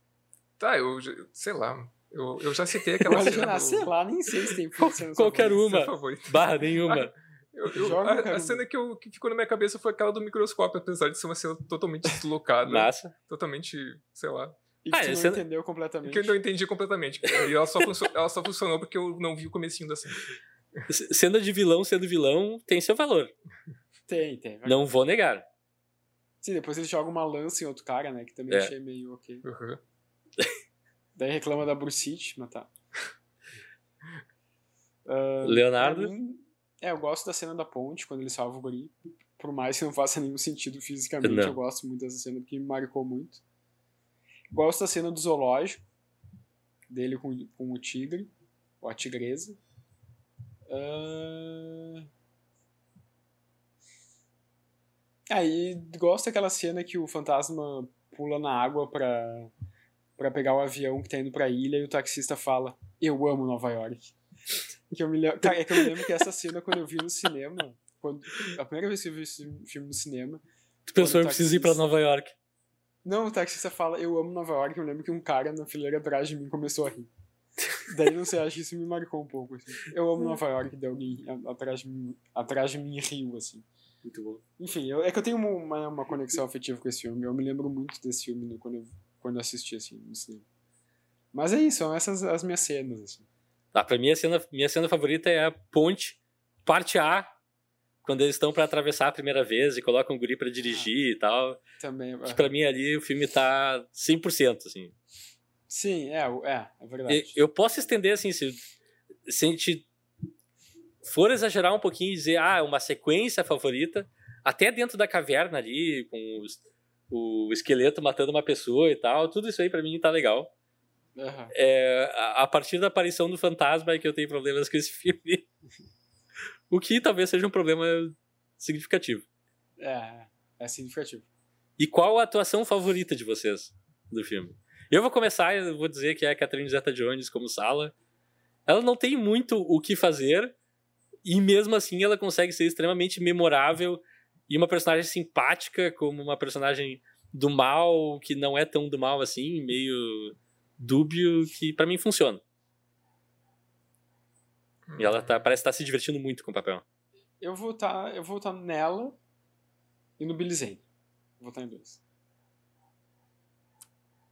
Tá, eu sei lá. Eu, eu já citei aquela cena. Do... Sei lá, nem sei se tem Qualquer uma. Barra nenhuma. Ah, eu, eu, a, a, cena que, eu, que ficou na minha cabeça foi aquela do microscópio, apesar de ser uma cena totalmente deslocada. Massa. Totalmente, sei lá. E que ah, você não entendeu completamente. Que eu não entendi completamente. E ela só, funcionou, ela só funcionou porque eu não vi o comecinho da cena. Cena de vilão sendo vilão tem seu valor. Tem, tem. Não vou negar. Sim, depois ele joga uma lança em outro cara, né? Que também é. achei meio ok. Uhum. Daí reclama da Brucite, mas tá. Uh, Leonardo? Mim, é, eu gosto da cena da ponte, quando ele salva o guri. Por mais que não faça nenhum sentido fisicamente, não. eu gosto muito dessa cena, porque me marcou muito. Gosto da cena do zoológico, dele com, com o tigre, ou a tigresa. Uh... Aí gosto daquela cena que o fantasma pula na água pra para pegar o avião que tá indo pra ilha e o taxista fala: Eu amo Nova York. Que eu me lembro, cara, é que eu me lembro que essa cena, quando eu vi no cinema, quando, a primeira vez que eu vi esse filme no cinema. Tu pensou em precisar ir pra Nova York? Não, o taxista fala: Eu amo Nova York. Eu lembro que um cara na fileira atrás de mim começou a rir. Daí, não sei, acho que isso me marcou um pouco. Assim. Eu amo Nova York, daí alguém atrás de mim, atrás de mim riu, assim. Muito bom. Enfim, eu, é que eu tenho uma, uma conexão afetiva com esse filme. Eu me lembro muito desse filme né, quando eu quando assisti, assim, no cinema. Mas é isso, são essas as minhas cenas, assim. Ah, pra mim, a cena, minha cena favorita é a ponte, parte A, quando eles estão para atravessar a primeira vez e colocam o guri para dirigir ah, e tal. Também. Que pra mim ali o filme tá 100%, assim. Sim, é, é, é verdade. Eu posso estender, assim, se, se a gente for exagerar um pouquinho e dizer, ah, uma sequência favorita, até dentro da caverna ali, com os o esqueleto matando uma pessoa e tal, tudo isso aí para mim tá legal. Uhum. É, a, a, partir da aparição do fantasma é que eu tenho problemas com esse filme. o que talvez seja um problema significativo. É, é significativo. E qual a atuação favorita de vocês do filme? Eu vou começar, eu vou dizer que é a Catherine Zeta-Jones como Sala. Ela não tem muito o que fazer e mesmo assim ela consegue ser extremamente memorável e uma personagem simpática como uma personagem do mal que não é tão do mal assim, meio dúbio, que para mim funciona. E ela tá, parece estar tá se divertindo muito com o papel. Eu vou estar, tá, eu vou estar tá nela e no Billy Zane. Vou estar em dois.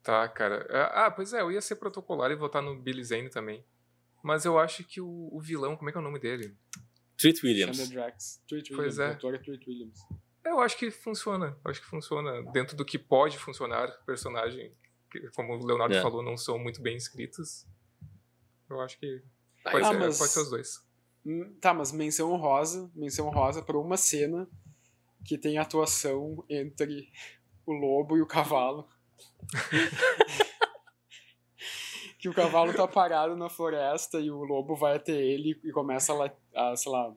Tá, cara. É, ah, pois é, eu ia ser protocolar e votar no Billy Zane também. Mas eu acho que o, o vilão, como é que é o nome dele? Treat Williams. Drax. Treat Williams. Pois é. é Treat Williams. Eu acho que funciona. Eu acho que funciona dentro do que pode funcionar. Personagem, que, como o Leonardo é. falou, não são muito bem escritos. Eu acho que pode, ah, ser, mas... pode ser os dois. Hum, tá, mas menção honrosa, menção honrosa para uma cena que tem atuação entre o lobo e o cavalo. que o cavalo tá parado na floresta e o lobo vai até ele e começa a, a sei lá,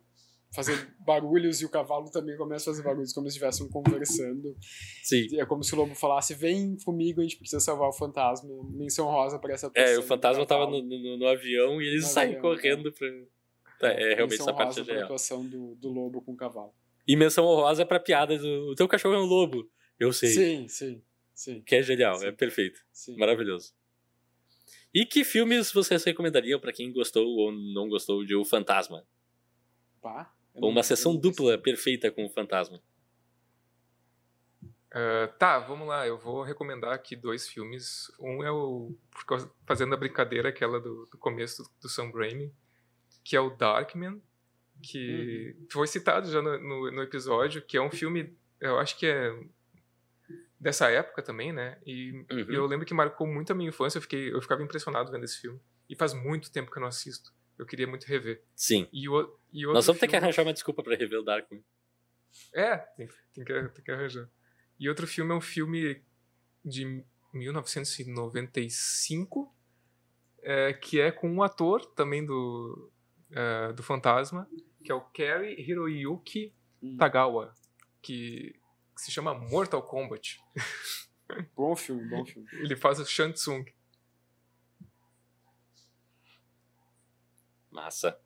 fazer barulhos e o cavalo também começa a fazer barulhos como se estivessem conversando. Sim. É como se o lobo falasse: vem comigo, a gente precisa salvar o fantasma. Menção rosa para essa pessoa. É, o fantasma tava no, no, no, avião e eles saem correndo pra. Tá, é, realmente essa parte é a atuação do, do lobo com o cavalo. E menção honrosa pra piada do. O teu cachorro é um lobo. Eu sei. Sim, sim. Sim. Que é genial, Sim. é perfeito. Sim. Maravilhoso. E que filmes vocês recomendariam para quem gostou ou não gostou de O Fantasma? Pá, ou uma sessão dupla perfeita com o Fantasma? Uh, tá, vamos lá. Eu vou recomendar aqui dois filmes. Um é o. Fazendo a brincadeira, aquela do, do começo do, do Sam Raimi, que é o Darkman, que uhum. foi citado já no, no, no, episódio, que é um filme. Eu acho que é dessa época também, né? E uhum. eu lembro que marcou muito a minha infância. Eu, fiquei, eu ficava impressionado vendo esse filme. E faz muito tempo que eu não assisto. Eu queria muito rever. Sim. E o, e Nós vamos ter que arranjar uma desculpa para rever o Darkman. É, tem, tem, que, tem que arranjar. E outro filme é um filme de 1995, é, que é com um ator também do, é, do Fantasma, que é o Kerry Hiroyuki hum. Tagawa, que que se chama Mortal Kombat. Bom filme, bom filme. Ele faz o Shang Tsung. Massa.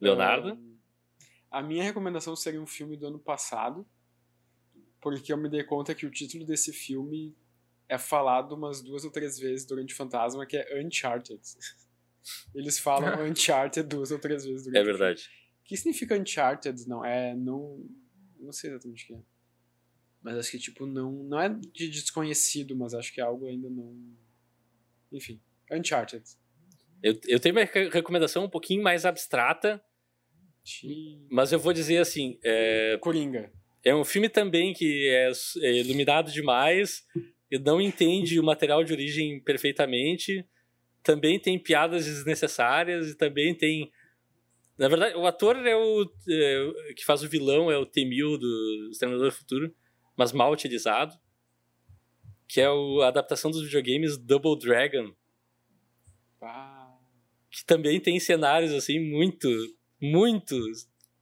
Leonardo? Um, a minha recomendação seria um filme do ano passado, porque eu me dei conta que o título desse filme é falado umas duas ou três vezes durante o Fantasma, que é Uncharted. Eles falam Uncharted duas ou três vezes durante É verdade. O que significa Uncharted? Não, é. Não, não sei exatamente o que é. Mas acho que, tipo, não, não é de desconhecido, mas acho que é algo ainda não. Enfim, Uncharted. Eu, eu tenho uma recomendação um pouquinho mais abstrata, mas eu vou dizer assim. É, Coringa. É um filme também que é, é iluminado demais, e não entende o material de origem perfeitamente, também tem piadas desnecessárias e também tem. Na verdade, o ator é o é, que faz o vilão, é o Temil do Exterminador do Futuro mas mal utilizado, que é o, a adaptação dos videogames Double Dragon. Ah. Que também tem cenários assim muito, muito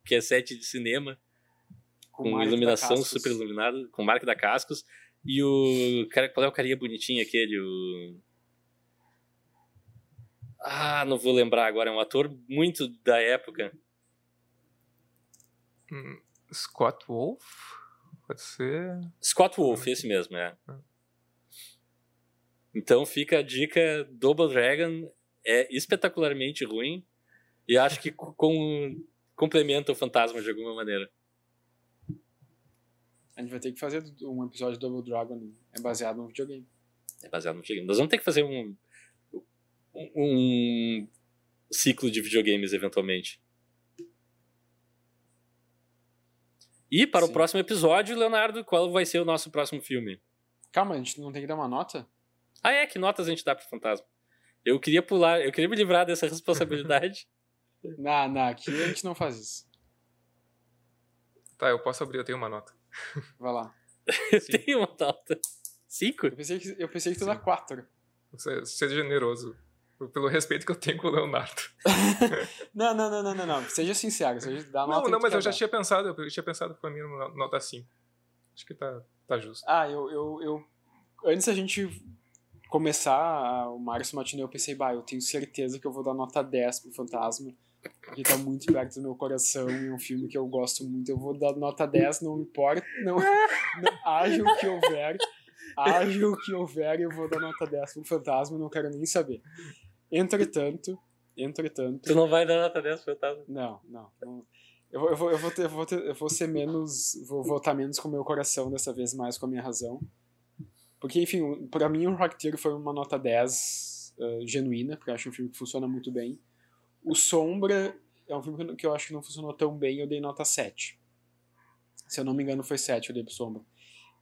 que é set de cinema. Com, com iluminação super iluminada, com marca da Cascos. E o. Qual é o carinha bonitinho aquele? O. Ah, não vou lembrar agora. É um ator muito da época. Hum, Scott Wolf? Pode ser. Scott Wolf, esse mesmo, é. é. Então fica a dica: Double Dragon é espetacularmente ruim e acho que com, complementa o fantasma de alguma maneira. A gente vai ter que fazer um episódio de Double Dragon é baseado no videogame. É baseado no videogame. Nós vamos ter que fazer um, um ciclo de videogames eventualmente. E para Sim. o próximo episódio, Leonardo, qual vai ser o nosso próximo filme? Calma, a gente não tem que dar uma nota? Ah, é? Que notas a gente dá pro Fantasma? Eu queria pular, eu queria me livrar dessa responsabilidade. não, não, aqui a gente não faz isso. Tá, eu posso abrir, eu tenho uma nota. Vai lá. eu tenho uma nota. Cinco? Eu pensei que, eu pensei que tu dá quatro. Seja generoso pelo respeito que eu tenho com o Leonardo. não, não, não, não, não, não. Seja sincero, seja dá nota Não, não, mas eu já tinha pensado, eu tinha pensado pra mim nota 5. Acho que tá, tá justo. Ah, eu, eu, eu antes da gente começar o Márcio Matinê, eu pensei, bah, eu tenho certeza que eu vou dar nota 10 pro Fantasma, porque tá muito perto do meu coração e é um filme que eu gosto muito. Eu vou dar nota 10, não importa, não, não haja o que houver. Haja o que houver, eu vou dar nota 10 pro fantasma, não quero nem saber. Entretanto, entretanto. Tu não vai dar nota 10 pro fantasma? Não, não. não. Eu, eu, vou, eu, vou ter, eu, vou ter, eu vou ser menos. Vou votar menos com o meu coração dessa vez, mais com a minha razão. Porque, enfim, pra mim o Rocketeer foi uma nota 10 uh, genuína, porque eu acho um filme que funciona muito bem. O Sombra é um filme que eu acho que não funcionou tão bem, eu dei nota 7. Se eu não me engano, foi 7 eu dei pro Sombra.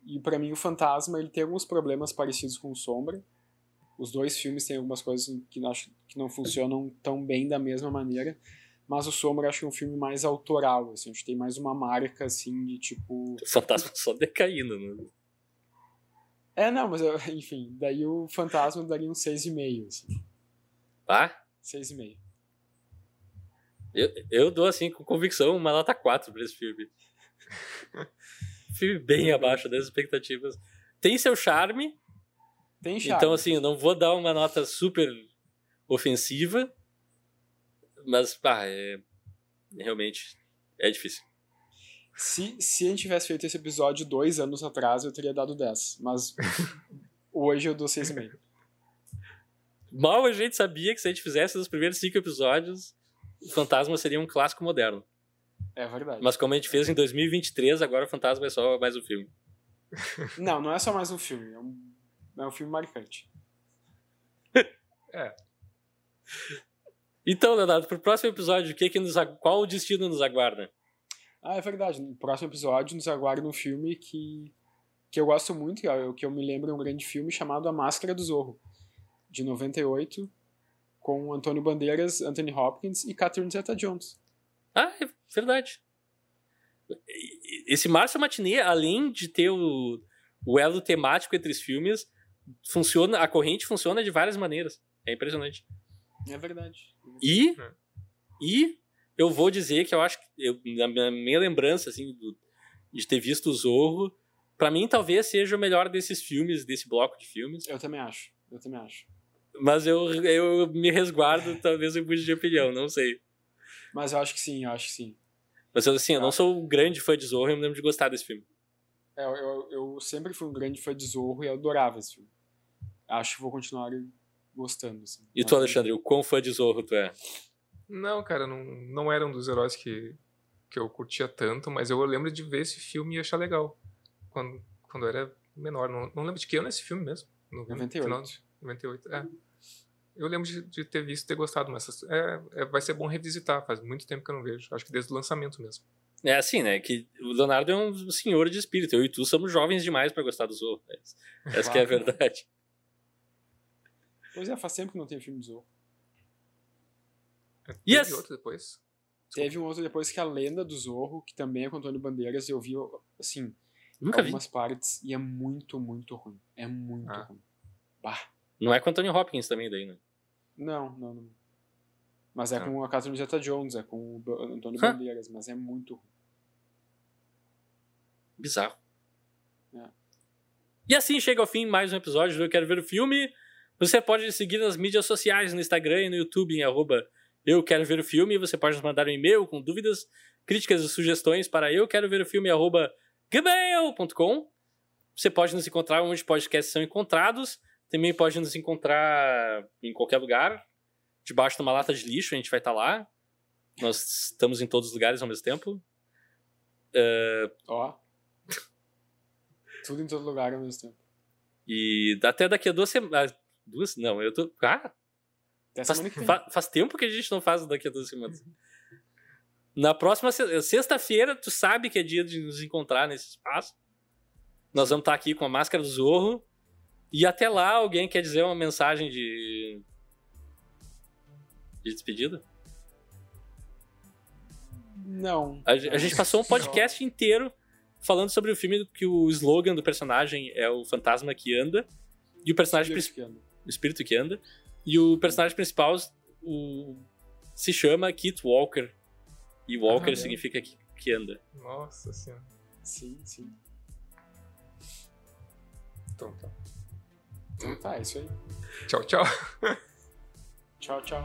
E para mim o Fantasma, ele tem alguns problemas parecidos com o Sombra. Os dois filmes têm algumas coisas que, acho, que não funcionam tão bem da mesma maneira. Mas o Sombra acho que é um filme mais autoral, assim, a gente tem mais uma marca, assim, de tipo... O Fantasma só decaindo, né? É, não, mas eu, enfim, daí o Fantasma daria um 6,5, assim. Ah? 6,5. Eu, eu dou, assim, com convicção, uma nota 4 pra esse filme. filme bem abaixo das expectativas. Tem seu charme. Tem charme. Então, assim, eu não vou dar uma nota super ofensiva. Mas, pá, é, realmente é difícil. Se, se a gente tivesse feito esse episódio dois anos atrás, eu teria dado 10. Mas hoje eu dou 6,5. Mal a gente sabia que se a gente fizesse os primeiros cinco episódios, o Fantasma seria um clássico moderno. É verdade. Mas como a gente fez em 2023, agora o Fantasma é só mais um filme. Não, não é só mais um filme. É um, é um filme marcante. é. Então, Leonardo, pro próximo episódio, o que que nos, qual o destino nos aguarda? Ah, é verdade. No próximo episódio nos aguarda um filme que, que eu gosto muito, que eu, que eu me lembro é um grande filme chamado A Máscara do Zorro, de 98, com Antônio Bandeiras, Anthony Hopkins e Catherine Zeta-Jones. Ah, é verdade. Esse Márcio Matinê, além de ter o, o elo temático entre os filmes, funciona, a corrente funciona de várias maneiras. É impressionante. É verdade. E, é. e eu vou dizer que eu acho que, eu, na minha lembrança, assim, do, de ter visto o Zorro, para mim talvez seja o melhor desses filmes, desse bloco de filmes. Eu também acho. Eu também acho. Mas eu, eu me resguardo, talvez eu mude de opinião, não sei. Mas eu acho que sim, eu acho que sim. Mas assim, eu não sou um grande fã de Zorro e eu me lembro de gostar desse filme. É, eu, eu sempre fui um grande fã de Zorro e eu adorava esse filme. Acho que vou continuar gostando. Assim. E tu, Alexandre, o quão fã de Zorro tu é? Não, cara, não, não era um dos heróis que, que eu curtia tanto, mas eu lembro de ver esse filme e achar legal. Quando, quando eu era menor. Não, não lembro de que ano é esse filme mesmo. No 98. Final, 98, é. Eu lembro de, de ter visto e ter gostado, mas é, é, vai ser bom revisitar. Faz muito tempo que eu não vejo. Acho que desde o lançamento mesmo. É assim, né? Que o Leonardo é um senhor de espírito. Eu e tu somos jovens demais para gostar do Zorro. Essa claro. que é a verdade. Pois é, faz tempo que não tem filme do Zorro. Teve outro depois? Teve um outro depois que é a Lenda do Zorro, que também é com Antônio Bandeiras. Eu vi, assim, Nunca algumas vi. partes e é muito, muito ruim. É muito ah. ruim. Bah. Não é com Anthony Hopkins também daí, né? Não, não, não. Mas é ah. com a Catherine Zeta-Jones, é com o Antônio Hã? Bandeiras, mas é muito ruim. Bizarro. É. E assim chega ao fim mais um episódio do Eu Quero Ver o Filme. Você pode seguir nas mídias sociais, no Instagram e no YouTube, em arroba Eu Quero Ver o Filme. Você pode nos mandar um e-mail com dúvidas, críticas e sugestões para eu quero ver o filme, gmail.com. Você pode nos encontrar onde podcasts são encontrados. Também pode nos encontrar em qualquer lugar, debaixo de uma lata de lixo, a gente vai estar lá. Nós estamos em todos os lugares ao mesmo tempo. Uh... Ó. Tudo em todo lugar ao mesmo tempo. E até daqui a duas semanas. Duas? Não, eu tô. Ah! Faz, fa faz, tempo que a gente não faz daqui a duas semanas. Na próxima sexta-feira, tu sabe que é dia de nos encontrar nesse espaço. Nós vamos estar aqui com a máscara do Zorro e até lá, alguém quer dizer uma mensagem de. de despedida? Não. A, a gente passou um podcast inteiro falando sobre o filme que o slogan do personagem é o fantasma que anda. E o personagem principal. O espírito que anda. E o personagem principal o, se chama Kit Walker. E Walker ah, significa que, que anda. Nossa senhora. Sim, sim. Então tá. Então tá, é isso aí. Tchau, tchau. tchau, tchau.